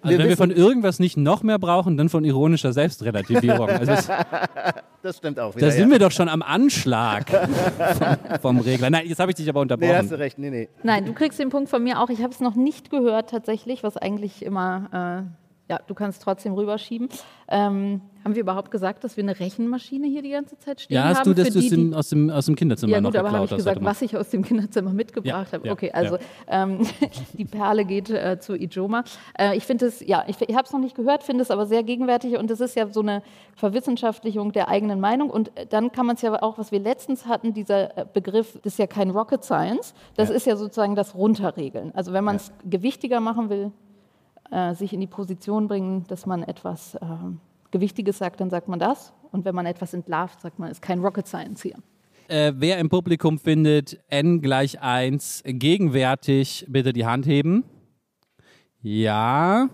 Also wenn wir von irgendwas nicht noch mehr brauchen, dann von ironischer Selbstrelativierung. Also das, das stimmt auch wieder. da sind ja. wir doch schon am Anschlag vom, vom Regler. Nein, jetzt habe ich dich aber Nee, hast du unterbrochen. recht. Nee, nee. Nein, du kriegst den Punkt von mir auch. Ich habe es noch nicht gehört tatsächlich, was eigentlich immer, äh, ja, du kannst trotzdem rüberschieben. Ähm, haben wir überhaupt gesagt, dass wir eine Rechenmaschine hier die ganze Zeit stehen ja, haben? hast für du es die, die- aus, dem, aus dem Kinderzimmer Ja noch gut, aber habe geklaut ich gesagt, was ich aus dem Kinderzimmer mitgebracht Ja, habe. ja, okay, also ja. ähm, die Perle geht äh, zu Ijoma. Äh, ich finde es, ja, ich, ich habe es noch nicht gehört, finde es aber sehr gegenwärtig und es ist ja so eine Verwissenschaftlichung der eigenen Meinung und äh, dann kann man es ja auch, was wir letztens hatten, dieser äh, Begriff, das ist ja kein Rocket Science, das ist ja sozusagen das Runterregeln. Also wenn man es gewichtiger machen will, äh, sich in die Position bringen, dass man etwas ähm, Gewichtiges sagt, dann sagt man das. Und wenn man etwas entlarvt, sagt man, es ist kein Rocket Science hier. Äh, wer im Publikum findet n gleich 1 gegenwärtig, bitte die Hand heben. Ja.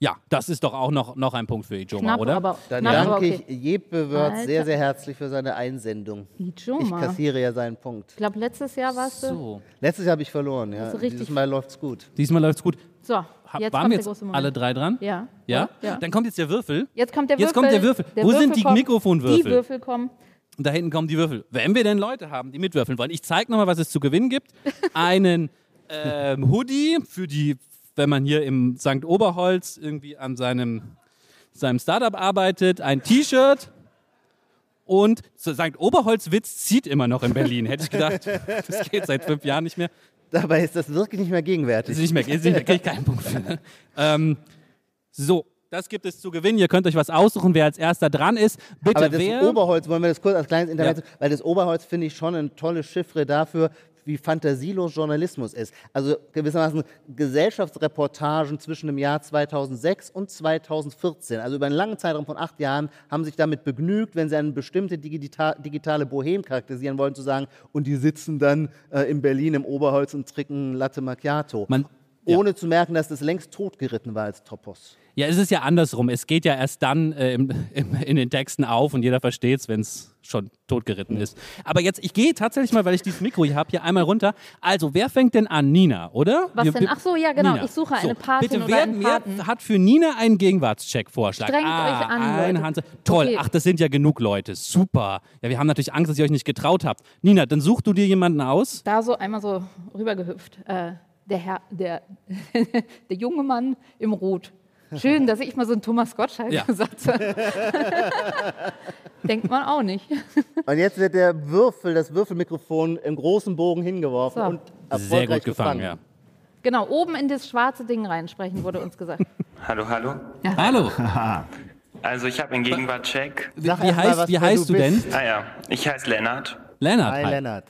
Ja, das ist doch auch noch, noch ein Punkt für Ijoma, Knapp, oder? aber, Dann knapp, danke okay. ich Jeppe Wörth sehr, sehr herzlich für seine Einsendung. Ich Ijoma. kassiere ja seinen Punkt. Ich glaube, letztes Jahr warst du. so. Letztes Jahr habe ich verloren, ja. Also Dieses Mal läuft's gut. Diesmal läuft's gut. So, jetzt Waren wir jetzt alle drei dran? Ja. Ja? Ja. Dann kommt jetzt der Würfel. Jetzt kommt der Würfel. Jetzt kommt der Würfel. Der Wo sind die kommt. Mikrofonwürfel? Die Würfel kommen. Und da hinten kommen die Würfel. Wenn wir denn Leute haben, die mitwürfeln wollen. Ich zeige nochmal, was es zu gewinnen gibt. Einen ähm, Hoodie für die, wenn man hier im St. Oberholz irgendwie an seinem, seinem Startup arbeitet, ein T-Shirt und St. Oberholz-Witz zieht immer noch in Berlin. Hätte ich gedacht, das geht seit fünf Jahren nicht mehr. Dabei ist das wirklich nicht mehr gegenwärtig. Ist nicht mehr, ist nicht mehr kriege ich keinen Punkt für. Ähm, so, das gibt es zu gewinnen. Ihr könnt euch was aussuchen, wer als erster dran ist. Bitte, Aber das wer? Oberholz, wollen wir das kurz als kleines Internet, Ja. weil das Oberholz finde ich schon ein tolles Chiffre dafür, wie fantasielos Journalismus ist. Also gewissermaßen Gesellschaftsreportagen zwischen dem Jahr 2006 und 2014, also über einen langen Zeitraum von acht Jahren, haben sich damit begnügt, wenn sie eine bestimmte digita digitale Bohem charakterisieren wollen, zu sagen, und die sitzen dann äh, in Berlin im Oberholz und trinken Latte Macchiato. Man- ja. ohne zu merken, dass das längst totgeritten war als Topos. Ja, es ist ja andersrum. Es geht ja erst dann äh, im, im, in den Texten auf und jeder versteht es, wenn es schon totgeritten ist. Aber jetzt, ich gehe tatsächlich mal, weil ich dieses Mikro hier habe, hier einmal runter. Also, wer fängt denn an? Nina, oder? Was Wir- denn? Ach so, ja, genau. Ich suche eine Patin Bitte, oder wer, Paten. hat für Nina einen Gegenwartscheck-Vorschlag? Strengt ah, euch an. Hand. Toll. Okay. Ach, das sind ja genug Leute. Super. Ja, wir haben natürlich Angst, dass ihr euch nicht getraut habt. Nina, dann such du dir jemanden aus. Da so einmal so rübergehüpft. Äh, der, Herr, der, der junge Mann im Rot. Schön, dass ich mal so einen Thomas Gottschalk Ja. gesagt habe. Denkt man auch nicht. Und jetzt wird der Würfel, das Würfelmikrofon im großen Bogen hingeworfen So. und erfolgreich Sehr gut gefangen, gefangen. Genau, oben in das schwarze Ding reinsprechen, wurde uns gesagt. Hallo, hallo. ja. Hallo. Also ich habe einen Gegenwartscheck. Wie, Sag wie mal, heißt, was- wie heißt du du denn? Ah ja, ich heiße Lennart Lennart. Hi, hi. Lennart.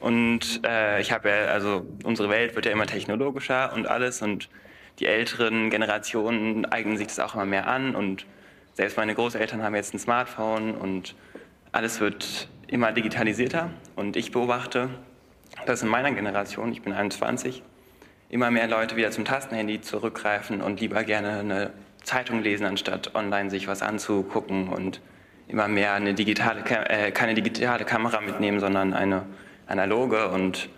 und äh, ich habe ja, also unsere Welt wird ja immer technologischer und alles und die älteren Generationen eignen sich das auch immer mehr an und selbst meine Großeltern haben jetzt ein Smartphone und alles wird immer digitalisierter und ich beobachte, dass in meiner Generation, ich bin 21, immer mehr Leute wieder zum Tastenhandy zurückgreifen und lieber gerne eine Zeitung lesen, anstatt online sich was anzugucken und immer mehr eine digitale, äh, keine digitale Kamera mitnehmen, sondern eine analoge. Und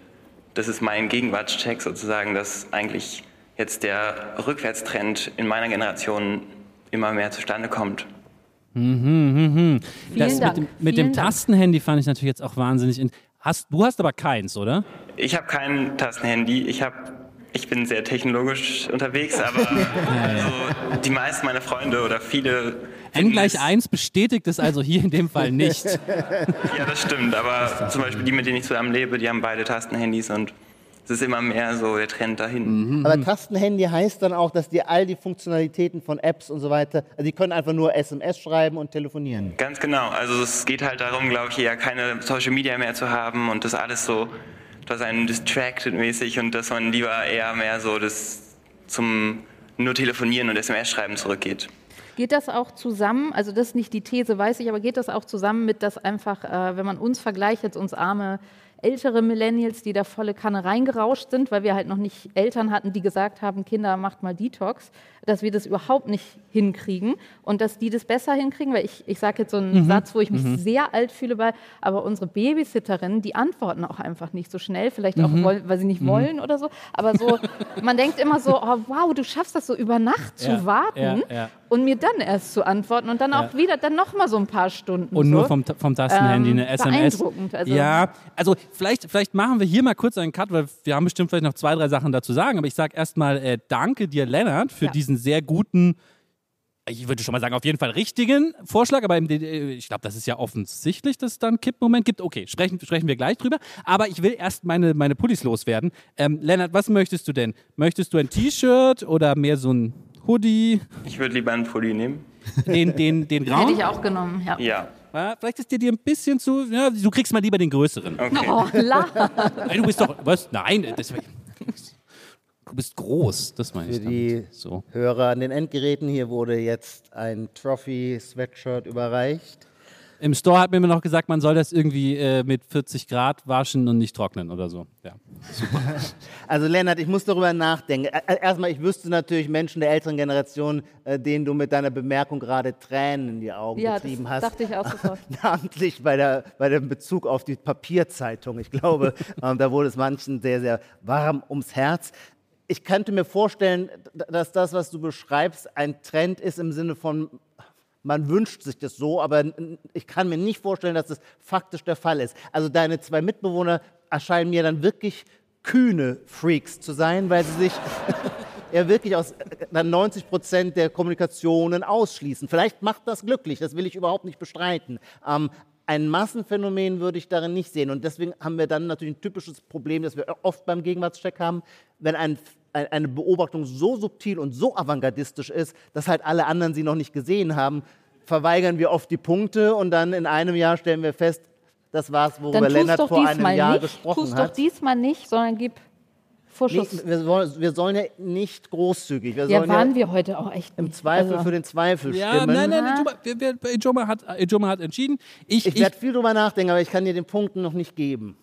das ist mein Gegenwartscheck sozusagen, dass eigentlich jetzt der Rückwärtstrend in meiner Generation immer mehr zustande kommt. Das Dank. mit dem, mit dem. Tastenhandy fand ich natürlich jetzt auch wahnsinnig. In Hast, du hast aber keins, oder? Ich habe kein Tastenhandy. Ich habe ich bin sehr technologisch unterwegs, aber also, die meisten meiner Freunde oder viele. N gleich 1 bestätigt es also hier in dem Fall nicht. ja, das stimmt, aber zum Beispiel die, mit denen ich zusammen lebe, die haben beide Tastenhandys und es ist immer mehr so der Trend dahin. Mhm. Aber Tastenhandy heißt dann auch, dass die all die Funktionalitäten von Apps und so weiter, also die können einfach nur SMS schreiben und telefonieren. Ganz genau. Also es geht halt darum, glaube ich, eher keine Social Media mehr zu haben und das alles so, das einen distracted mäßig und dass man lieber eher mehr so das zum nur telefonieren und SMS schreiben zurückgeht. Geht das auch zusammen, also das ist nicht die These, weiß ich, aber geht das auch zusammen mit, dass einfach, äh, wenn man uns vergleicht, jetzt uns arme ältere Millennials, die da volle Kanne reingerauscht sind, weil wir halt noch nicht Eltern hatten, die gesagt haben, Kinder, macht mal Detox, dass wir das überhaupt nicht hinkriegen und dass die das besser hinkriegen, weil ich, ich sage jetzt so einen mhm. Satz, wo ich mich mhm. sehr alt fühle, bei, aber unsere Babysitterinnen, die antworten auch einfach nicht so schnell, vielleicht auch, mhm. weil sie nicht mhm. wollen oder so, aber so, man denkt immer so, oh, wow, du schaffst das so über Nacht zu ja, warten ja, ja. und mir dann erst zu antworten und dann auch wieder, dann nochmal so ein paar Stunden. Und so. nur vom, vom Tastenhandy ähm, eine SMS. Beeindruckend. Also. Ja, also vielleicht, vielleicht machen wir hier mal kurz einen Cut, weil wir haben bestimmt vielleicht noch zwei, drei Sachen dazu sagen. Aber ich sage erstmal äh, danke dir, Lennart, für diesen sehr guten, ich würde schon mal sagen, auf jeden Fall richtigen Vorschlag. Aber im, ich glaube, das ist ja offensichtlich, dass es da einen Kippmoment gibt. Okay, sprechen, sprechen wir gleich drüber. Aber ich will erst meine, meine Pullis loswerden. Ähm, Lennart, was möchtest du denn? Möchtest du ein T-Shirt oder mehr so ein Hoodie? Ich würde lieber einen Pulli nehmen. Den, den, den grauen? Hätte ich auch genommen, ja. Ja. Ja, vielleicht ist dir dir ein bisschen zu. Ja, du kriegst mal lieber den größeren. Okay. Oh, la. Nein, du bist doch. Was? Nein, das, du bist groß. Das meine ich. Für die so. Hörer an den Endgeräten hier wurde jetzt ein Trophy-Sweatshirt überreicht. Im Store hat mir immer noch gesagt, man soll das irgendwie äh, mit 40 Grad waschen und nicht trocknen oder so. Ja, super. Also Lennart, ich muss darüber nachdenken. Erstmal, ich wüsste natürlich Menschen der älteren Generation, äh, denen du mit deiner Bemerkung gerade Tränen in die Augen ja, getrieben das hast. dachte ich auch sofort. Namentlich bei, der, bei dem Bezug auf die Papierzeitung. Ich glaube, ähm, da wurde es manchen sehr, sehr warm ums Herz ich könnte mir vorstellen, dass das, was du beschreibst, ein Trend ist im Sinne von man wünscht sich das so, aber ich kann mir nicht vorstellen, dass das faktisch der Fall ist. Also deine zwei Mitbewohner erscheinen mir dann wirklich kühne Freaks zu sein, weil sie sich ja wirklich aus dann 90 Prozent der Kommunikationen ausschließen. Vielleicht macht das glücklich, das will ich überhaupt nicht bestreiten. Ähm, ein Massenphänomen würde ich darin nicht sehen. Und deswegen haben wir dann natürlich ein typisches Problem, das wir oft beim Gegenwartscheck haben, wenn ein eine Beobachtung so subtil und so avantgardistisch ist, dass halt alle anderen sie noch nicht gesehen haben, verweigern wir oft die Punkte und dann in einem Jahr stellen wir fest, das war es, worüber Lennart vor einem Jahr nicht, gesprochen tu's hat. doch diesmal nicht, sondern gib Vorschuss. Nee, wir, sollen, wir, sollen, ja nicht großzügig. Wir ja, waren ja wir heute auch echt Im nicht. Zweifel also. für den Zweifel ja, stimmen. Nein, nein, Ijoma hat, Ijoma hat entschieden. Ich, ich, ich werde viel drüber nachdenken, aber ich kann dir den Punkten noch nicht geben.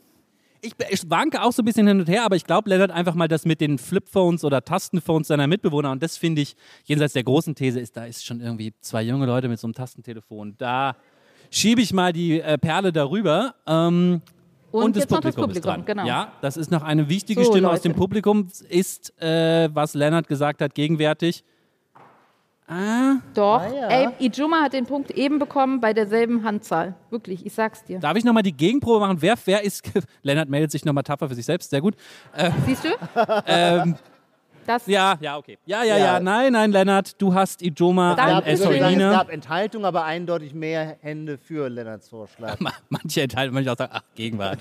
Ich, ich wanke auch so ein bisschen hin und her, aber ich glaube, Lennart einfach mal das mit den Flipphones oder Tastenphones seiner Mitbewohner und das finde ich, jenseits der großen These, ist, da ist schon irgendwie zwei junge Leute mit so einem Tastentelefon. Da schiebe ich mal die äh, Perle darüber. Ähm, und, und das, Publikum Publikum ist dran. genau. Ja, das ist noch eine wichtige So, Stimme aus Leute. dem Publikum, ist, äh, was Lennart gesagt hat, gegenwärtig. Ah, Doch, Ah, ja. ey, Ijuma hat den Punkt eben bekommen bei derselben Handzahl. Wirklich, ich sag's dir. darf ich nochmal die Gegenprobe machen? Wer, wer ist. Lennart meldet sich nochmal tapfer für sich selbst, sehr gut. Siehst du? Ähm, Das, ja, ja, okay. Ja, ja, Ja. ja, nein, nein, Lennart, du hast Ijoma an sagen, es Essolina. gab Enthaltung, aber eindeutig mehr Hände für Lennarts Vorschlag. Ma- Manche enthalten, manche auch sagen, ach, Gegenwart.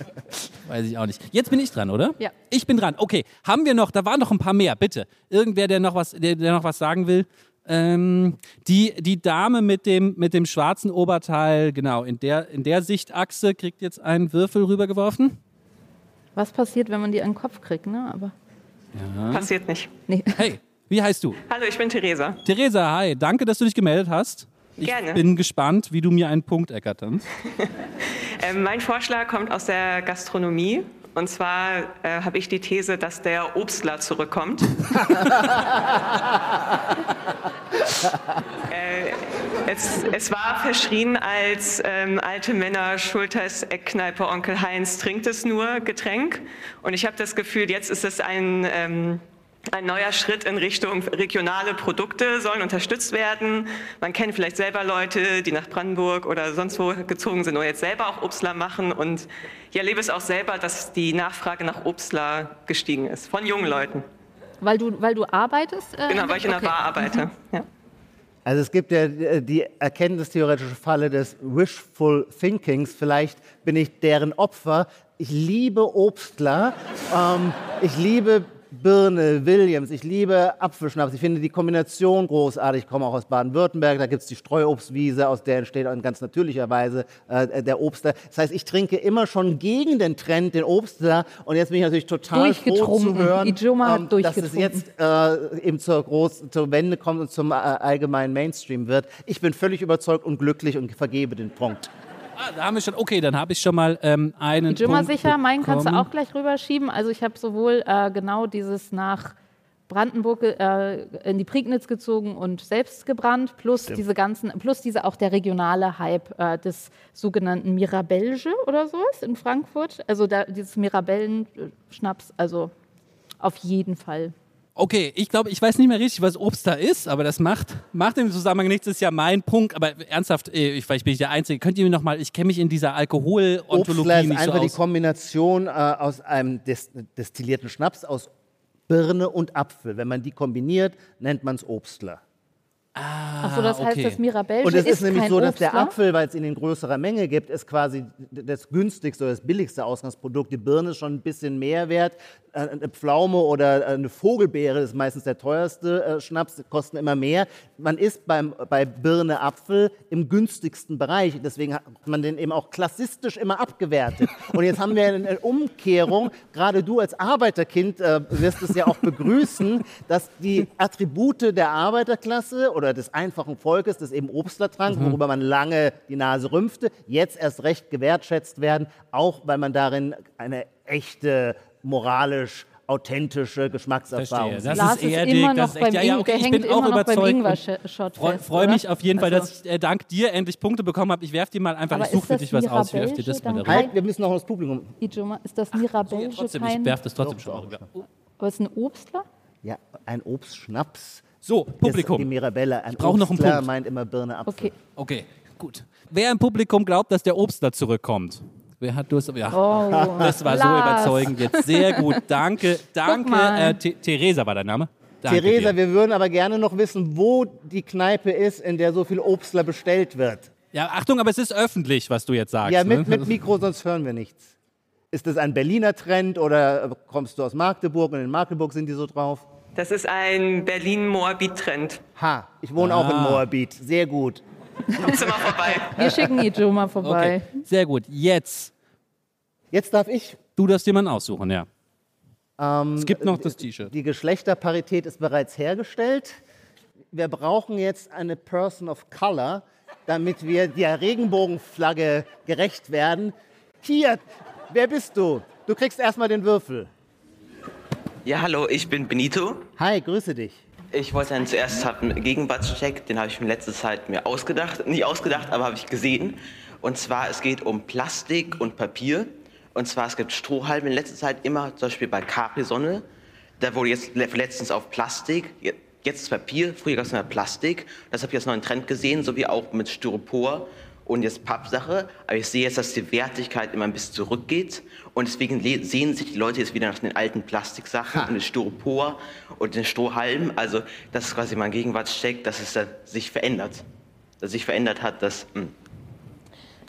Weiß ich auch nicht. Jetzt bin ich dran, oder? Ja. Ich bin dran. Okay, haben wir noch, da waren noch ein paar mehr, bitte. Irgendwer, der noch was, der, der noch was sagen will? Ähm, die, die Dame mit dem, mit dem schwarzen Oberteil, genau, in der, in der Sichtachse kriegt jetzt einen Würfel rübergeworfen. was passiert, wenn man die an den Kopf kriegt, ne? Aber, Passiert nicht. nee. Hey, wie heißt du? Hallo, ich bin Theresa. Theresa, hi, danke, dass du dich gemeldet hast. Ich Gerne. bin gespannt, wie du mir einen Punkt eckertern. Ähm, mein Vorschlag kommt aus der Gastronomie. Und zwar äh, habe ich die These, dass der Obstler zurückkommt. äh, es, es war verschrien als ähm, alte Männer, Schulters, Eckkneipe, Onkel Heinz trinkt es nur Getränk. Und ich habe das Gefühl, jetzt ist es ein, ähm, Ein neuer Schritt in Richtung regionale Produkte sollen unterstützt werden. Man kennt vielleicht selber Leute, die nach Brandenburg oder sonst wo gezogen sind oder jetzt selber auch Obstler machen. Und ich erlebe es auch selber, dass die Nachfrage nach Obstler gestiegen ist, von jungen Leuten. Weil du, weil du arbeitest? Äh, genau, weil ich in der okay. Bar arbeite. Mhm. Ja. Also es gibt ja die erkenntnistheoretische Falle des Wishful Thinkings. Vielleicht bin ich deren Opfer. Ich liebe Obstler. ähm, ich liebe Birne, Williams, ich liebe Apfelschnaps. Ich finde die Kombination großartig. Ich komme auch aus Baden-Württemberg, da gibt es die Streuobstwiese, aus der entsteht in ganz natürlicher Weise äh, der Obstler. Das heißt, ich trinke immer schon gegen den Trend den Obstler und jetzt bin ich natürlich total froh zu hören, ähm, dass es jetzt äh, eben zur, Groß zur Wende kommt und zum äh, allgemeinen Mainstream wird. Ich bin völlig überzeugt und glücklich und vergebe den Punkt. Ah, da haben wir schon, okay, dann habe ich schon mal ähm, einen. Ich bin mal sicher, meinen kannst du auch gleich rüberschieben. Also ich habe sowohl äh, genau dieses nach Brandenburg äh, in die Prignitz gezogen und selbst gebrannt, plus Stimmt. diese ganzen, plus diese auch der regionale Hype äh, des sogenannten Mirabelge oder sowas in Frankfurt. Also da, dieses Mirabellen-Schnaps, also auf jeden Fall. Okay, ich glaube, ich weiß nicht mehr richtig, was Obst da ist, aber das macht, macht im Zusammenhang nichts, das ist ja mein Punkt. Aber ernsthaft, äh, ich, vielleicht bin ich der Einzige. Könnt ihr mir nochmal, ich kenne mich in dieser Alkoholontologie nicht so einfach aus. die Kombination äh, aus einem destillierten Schnaps aus Birne und Apfel. Wenn man die kombiniert, nennt man es Obstler. Ah, Ach so, das heißt, das Mirabelge Und es ist, ist nämlich so, dass Obstler? der Apfel, weil es ihn in größerer Menge gibt, ist quasi das günstigste oder das billigste Ausgangsprodukt. Die Birne ist schon ein bisschen mehr wert. Äh, eine Pflaume oder eine Vogelbeere ist meistens der teuerste äh, Schnaps, kosten immer mehr. Man ist beim, bei Birne Apfel im günstigsten Bereich. Deswegen hat man den eben auch klassistisch immer abgewertet. Und jetzt haben wir eine Umkehrung. Gerade du als Arbeiterkind äh, wirst es ja auch begrüßen, dass die Attribute der Arbeiterklasse oder des einfachen Volkes, das eben Obstler trank, mhm. worüber man lange die Nase rümpfte, jetzt erst recht gewertschätzt werden, auch weil man darin eine echte moralisch authentische Geschmackserfahrung. Verstehe. Das Lars ist eher immer noch beim ja, ja, okay, ich bin auch überzeugt. Freue freu mich auf jeden also. Fall, dass ich äh, dank dir endlich Punkte bekommen habe. Ich werfe dir mal einfach, Aber ich suche für dich was aus. Ich werfe dir das mal darüber. Halt, wir müssen noch das Publikum. Ijoma, ist das Mirabelge Ach, trotzdem, Ich werfe das trotzdem schon mal rüber. Aber ist ein Obstler? Ja, ein Obstschnaps. So, Publikum. Die Mirabelle. Ein ich brauche noch einen Punkt. meint immer Birne Apfel. Okay. okay, gut. Wer im Publikum glaubt, dass der Obstler zurückkommt? Wer hat Durst? Ja, oh, das war Lars. so überzeugend jetzt. Sehr gut. Danke, danke. Äh, Theresa war dein Name. Danke Theresa, dir. wir würden aber gerne noch wissen, wo die Kneipe ist, in der so viel Obstler bestellt wird. Ja, Achtung, aber es ist öffentlich, was du jetzt sagst. Ja, mit, ne? mit Mikro, sonst hören wir nichts. Ist das ein Berliner Trend oder kommst du aus Magdeburg und in Magdeburg sind die so drauf? Das ist ein Berlin-Moabit-Trend. Ha, ich wohne ah. auch in ah. Moabit. Sehr gut. Kommst du mal vorbei. Wir schicken Ijo mal vorbei. Okay. Sehr gut. Jetzt. Jetzt darf ich. Du darfst jemanden aussuchen, ja. Ähm, es gibt noch das T-Shirt. Die Geschlechterparität ist bereits hergestellt. Wir brauchen jetzt eine Person of Color, damit wir der Regenbogenflagge gerecht werden. Hier, wer bist du? Du kriegst erstmal den Würfel. Ja, hallo, ich bin Benito. Hi, grüße dich. Ich wollte dann zuerst einen Gegenwartscheck, den habe ich in letzter Zeit mir ausgedacht. Nicht ausgedacht, aber habe ich gesehen. Und zwar, es geht um Plastik und Papier. Und zwar, es gibt Strohhalme in letzter Zeit immer, zum Beispiel bei Capri-Sonne. Da wurde jetzt letztens auf Plastik, jetzt Papier, früher gab es immer Plastik. Das habe ich jetzt noch einen Trend gesehen, so wie auch mit Styropor und jetzt Pappsache. Aber ich sehe jetzt, dass die Wertigkeit immer ein bisschen zurückgeht. Und deswegen sehen sich die Leute jetzt wieder nach den alten Plastiksachen ha. und den Styropor und den Strohhalmen. Also das ist quasi mein Gegenwartscheck, dass es sich verändert. Dass sich verändert hat, dass... Mh. Hm.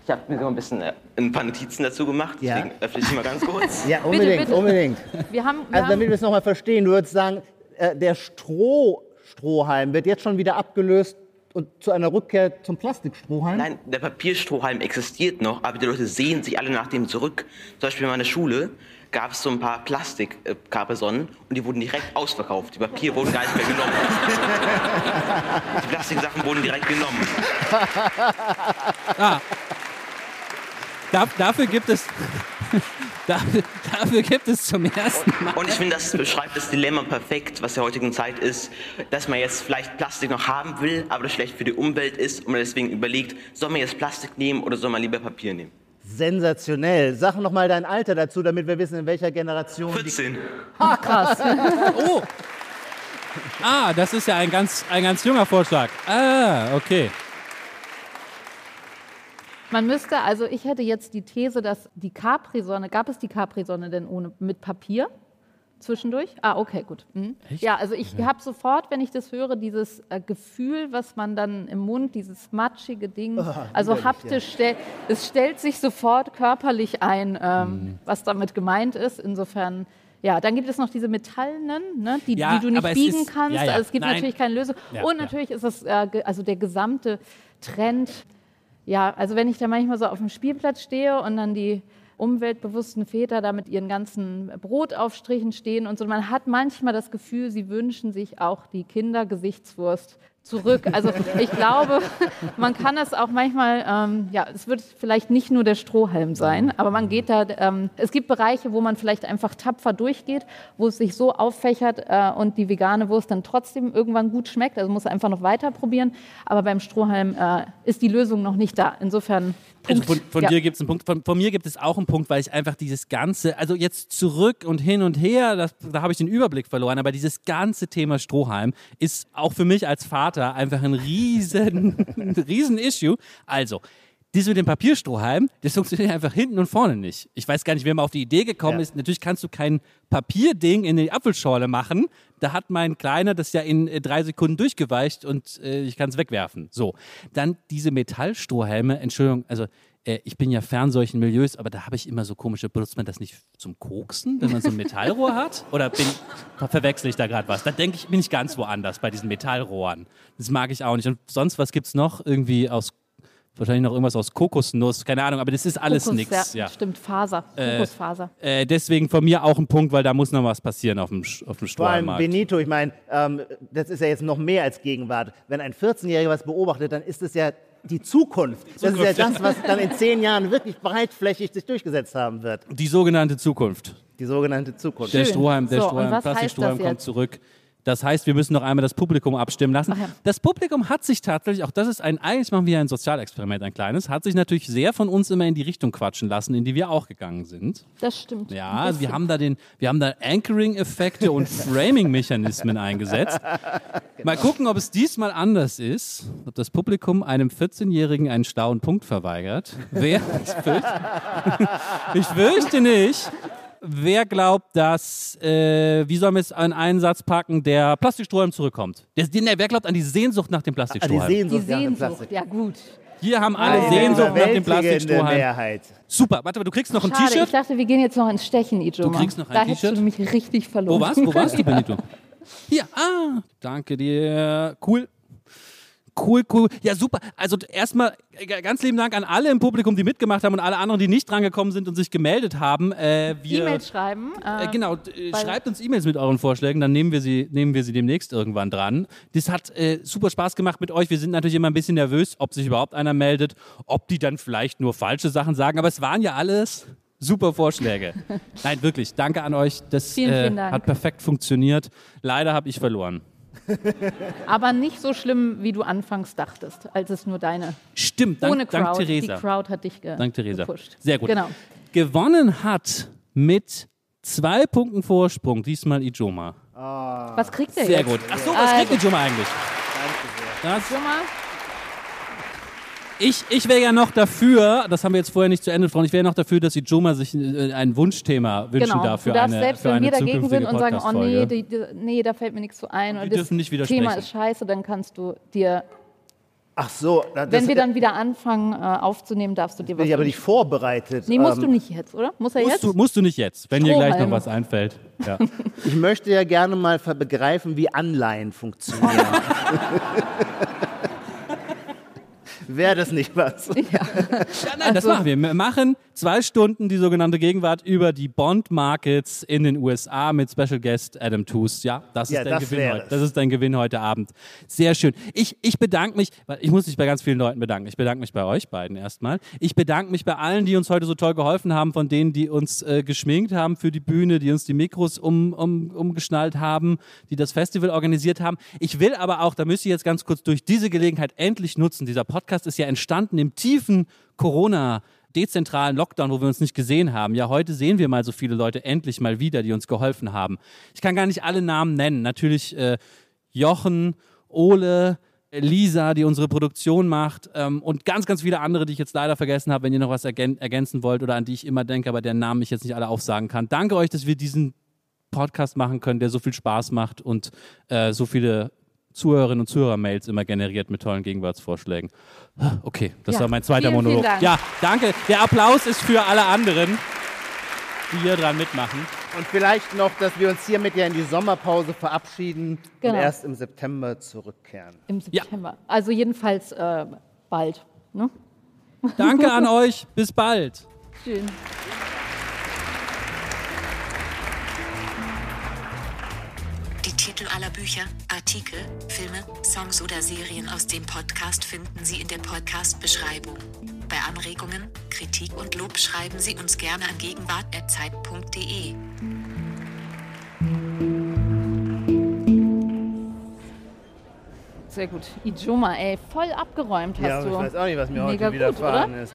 Ich habe mir so ein bisschen äh, ein paar Notizen dazu gemacht, deswegen ja. öffne ich mal ganz kurz. Ja, unbedingt, bitte, bitte. unbedingt. Wir haben, wir also damit wir es nochmal verstehen, du würdest sagen, äh, der Stroh, Strohhalm wird jetzt schon wieder abgelöst und zu einer Rückkehr zum Plastikstrohhalm? Nein, der Papierstrohhalm existiert noch, aber die Leute sehen sich alle nach dem zurück. Zum Beispiel in meiner Schule gab es so ein paar plastik Plastikkabesonnen und die wurden direkt ausverkauft. Die Papier wurden gar nicht mehr genommen. die Plastiksachen wurden direkt genommen. Ah. Da, dafür gibt es Dafür, dafür, gibt es zum ersten Mal. Und ich finde, das beschreibt das Dilemma perfekt, was der heutigen Zeit ist, dass man jetzt vielleicht Plastik noch haben will, aber das schlecht für die Umwelt ist und man deswegen überlegt, soll man jetzt Plastik nehmen oder soll man lieber Papier nehmen? Sensationell. Sag noch mal dein Alter dazu, damit wir wissen, in welcher Generation. 14. Ah, krass. oh. Ah, das ist ja ein ganz, ein ganz junger Vorschlag. Ah, okay. Man müsste, also ich hätte jetzt die These, dass die Capri-Sonne, gab es die Capri-Sonne denn ohne, mit Papier zwischendurch? Ah, okay, gut. Mhm. Ja, also ich habe sofort, wenn ich das höre, dieses äh, Gefühl, was man dann im Mund, dieses matschige Ding, also widerlich, haptisch, stell, es stellt sich sofort körperlich ein, ähm, was damit gemeint ist. Insofern, ja, dann gibt es noch diese metallenen, ne, die, Ja, die du nicht biegen ist- kannst. ja, ja, Also es gibt nein. natürlich keine Lösung. Ja, Und ja. natürlich ist es, äh, also der gesamte Trend, ja, also wenn ich da manchmal so auf dem Spielplatz stehe und dann die umweltbewussten Väter da mit ihren ganzen Brotaufstrichen stehen und so, man hat manchmal das Gefühl, sie wünschen sich auch die Kindergesichtswurst zurück. Also ich glaube, man kann das auch manchmal, ähm, ja, es wird vielleicht nicht nur der Strohhalm sein, aber man geht da, ähm, es gibt Bereiche, wo man vielleicht einfach tapfer durchgeht, wo es sich so auffächert äh, und die vegane Wurst dann trotzdem irgendwann gut schmeckt. Also muss einfach noch weiter probieren. Aber beim Strohhalm äh, ist die Lösung noch nicht da. Insofern. Also Punkt. von, von Ja. dir gibt es einen Punkt. Von, von mir gibt es auch einen Punkt, weil ich einfach dieses ganze, also jetzt zurück und hin und her, das, da habe ich den Überblick verloren. Aber dieses ganze Thema Strohhalm ist auch für mich als Vater einfach ein riesen, riesen Issue. Also. Dieses mit dem Papierstrohhalm, das funktioniert einfach hinten und vorne nicht. Ich weiß gar nicht, wer mal auf die Idee gekommen Ja. ist. Natürlich kannst du kein Papierding in die Apfelschorle machen. Da hat mein Kleiner das ja in äh, drei Sekunden durchgeweicht und äh, ich kann es wegwerfen. So. Dann diese Metallstrohhalme, Entschuldigung, also äh, ich bin ja fern solchen Milieus, aber da habe ich immer so komische, benutzt man das nicht zum Koksen, wenn man so ein Metallrohr hat? Oder bin, verwechsel ich da gerade was? Da denke ich, bin ich ganz woanders bei diesen Metallrohren. Das mag ich auch nicht. Und sonst, was gibt es noch? Irgendwie aus, wahrscheinlich noch irgendwas aus Kokosnuss, keine Ahnung, aber das ist alles nichts. Ja, Ja. Stimmt, Faser. Kokosfaser. Äh, deswegen von mir auch ein Punkt, weil da muss noch was passieren auf dem, auf dem Vor allem. Benito, ich meine, ähm, das ist ja jetzt noch mehr als Gegenwart. Wenn ein 14-Jähriger was beobachtet, dann ist es ja die Zukunft. Das ist ja das, was dann in zehn Jahren wirklich breitflächig sich durchgesetzt haben wird. Die sogenannte Zukunft. Die sogenannte Zukunft. Der Schön. Strohhalm, der So, Strohhalm, Plastikstrohhalm kommt zurück. Das heißt, wir müssen noch einmal das Publikum abstimmen lassen. Ja. Das Publikum hat sich tatsächlich, auch das ist ein, eigentlich machen wir ein Sozialexperiment, ein kleines, hat sich natürlich sehr von uns immer in die Richtung quatschen lassen, in die wir auch gegangen sind. Das stimmt. Ja, wir haben da den, wir haben da Anchoring-Effekte und Framing-Mechanismen eingesetzt. Mal gucken, ob es diesmal anders ist, ob das Publikum einem 14-Jährigen einen schlauen Punkt verweigert. Wer? Ich fürchte, ich fürchte nicht. Wer glaubt, dass, äh, wie sollen wir es an einen Satz packen, der Plastikstrohhalm zurückkommt? Der, der, wer glaubt an die Sehnsucht nach dem Ah, die Plastikstrohhalm? Die Sehnsucht, dem Sehnsucht, ja gut. Hier haben alle Eine Sehnsucht nach dem Plastikstrohhalm. Mehrheit. Super, warte mal, du kriegst noch ein Schade, ich T-Shirt. dachte, wir gehen jetzt noch ins Stechen, Ijoma. Du kriegst noch ein Da hättest T-Shirt? du mich richtig verloren. Wo warst, wo warst du, Benito? Hier, ah, danke dir. Cool. Cool, cool. Ja, super. Also erstmal äh, ganz lieben Dank an alle im Publikum, die mitgemacht haben und alle anderen, die nicht drangekommen sind und sich gemeldet haben. Äh, E-Mails schreiben. äh, Äh, genau, äh, schreibt uns E-Mails mit euren Vorschlägen, dann nehmen wir sie, nehmen wir sie demnächst irgendwann dran. Das hat äh, super Spaß gemacht mit euch. Wir sind natürlich immer ein bisschen nervös, ob sich überhaupt einer meldet, ob die dann vielleicht nur falsche Sachen sagen, aber es waren ja alles super Vorschläge. Nein, wirklich, danke an euch. Das Vielen, vielen Dank. hat perfekt funktioniert. Leider habe ich verloren. Aber nicht so schlimm, wie du anfangs dachtest, als es nur deine. Stimmt, dank, ohne dank Crowd. Theresa. Die Crowd hat dich ge Dank Theresa. gepusht. Sehr gut. Genau. Gewonnen hat mit zwei Punkten Vorsprung diesmal Ijoma. Was kriegt der Sehr jetzt? gut. Ach so, was Also- kriegt Ijoma eigentlich? Das, Ijoma, ich ich wäre ja noch dafür, das haben wir jetzt vorher nicht zu Ende gesprochen, ich wäre noch dafür, dass Ijoma sich äh, ein Wunschthema wünschen genau. darf für du darfst eine, selbst, für wenn eine wir dagegen sind und sagen, oh nee, die, die, nee, da fällt mir nichts so ein. oder Wir das dürfen nicht Thema ist scheiße, dann kannst du dir, Ach so, das wenn wir dann wieder anfangen äh, aufzunehmen, darfst du dir was ich aber wünschen. nicht vorbereitet. Nee, musst Ähm, du nicht jetzt, oder? Muss er Musst jetzt? du, musst du nicht jetzt, wenn dir gleich noch was einfällt. Ja. Ich möchte ja gerne mal begreifen, wie Anleihen funktionieren. Wäre das nicht was? Ja, nein, das Also- machen wir. Wir machen zwei Stunden die sogenannte Gegenwart über die Bond Markets in den USA mit Special Guest Adam Tooze. Ja, das ist Ja, dein das Gewinn heute. Das ist dein Gewinn heute Abend. Sehr schön. Ich, ich bedanke mich, ich muss mich bei ganz vielen Leuten bedanken. Ich bedanke mich bei euch beiden erstmal. Ich bedanke mich bei allen, die uns heute so toll geholfen haben, von denen, die uns äh, geschminkt haben für die Bühne, die uns die Mikros um, um, umgeschnallt haben, die das Festival organisiert haben. Ich will aber auch, da müsste ich jetzt ganz kurz durch diese Gelegenheit endlich nutzen. Dieser Podcast ist ja entstanden im tiefen Corona- dezentralen Lockdown, wo wir uns nicht gesehen haben. Ja, heute sehen wir mal so viele Leute endlich mal wieder, die uns geholfen haben. Ich kann gar nicht alle Namen nennen. Natürlich äh, Jochen, Ole, Lisa, die unsere Produktion macht ähm, und ganz, ganz viele andere, die ich jetzt leider vergessen habe, wenn ihr noch was ergän ergänzen wollt oder an die ich immer denke, aber deren Namen ich jetzt nicht alle aufsagen kann. Danke euch, dass wir diesen Podcast machen können, der so viel Spaß macht und äh, so viele Zuhörerinnen und Zuhörer-Mails immer generiert mit tollen Gegenwartsvorschlägen. Okay, das Ja, war mein zweiter vielen, vielen Monolog. Dank. Ja, danke. Der Applaus ist für alle anderen, die hier dran mitmachen. Und vielleicht noch, dass wir uns hiermit ja in die Sommerpause verabschieden Genau. und erst im September zurückkehren. Im September. Also jedenfalls äh, bald. Ne? Danke an euch. Bis bald. Schön. Bücher, Artikel, Filme, Songs oder Serien aus dem Podcast finden Sie in der Podcast-Beschreibung. Bei Anregungen, Kritik und Lob schreiben Sie uns gerne an gegenwart.zeit.de. Sehr gut. Ijoma, ey, voll abgeräumt hast Ja, aber du. ich weiß auch nicht, was mir Mega heute widerfahren ist.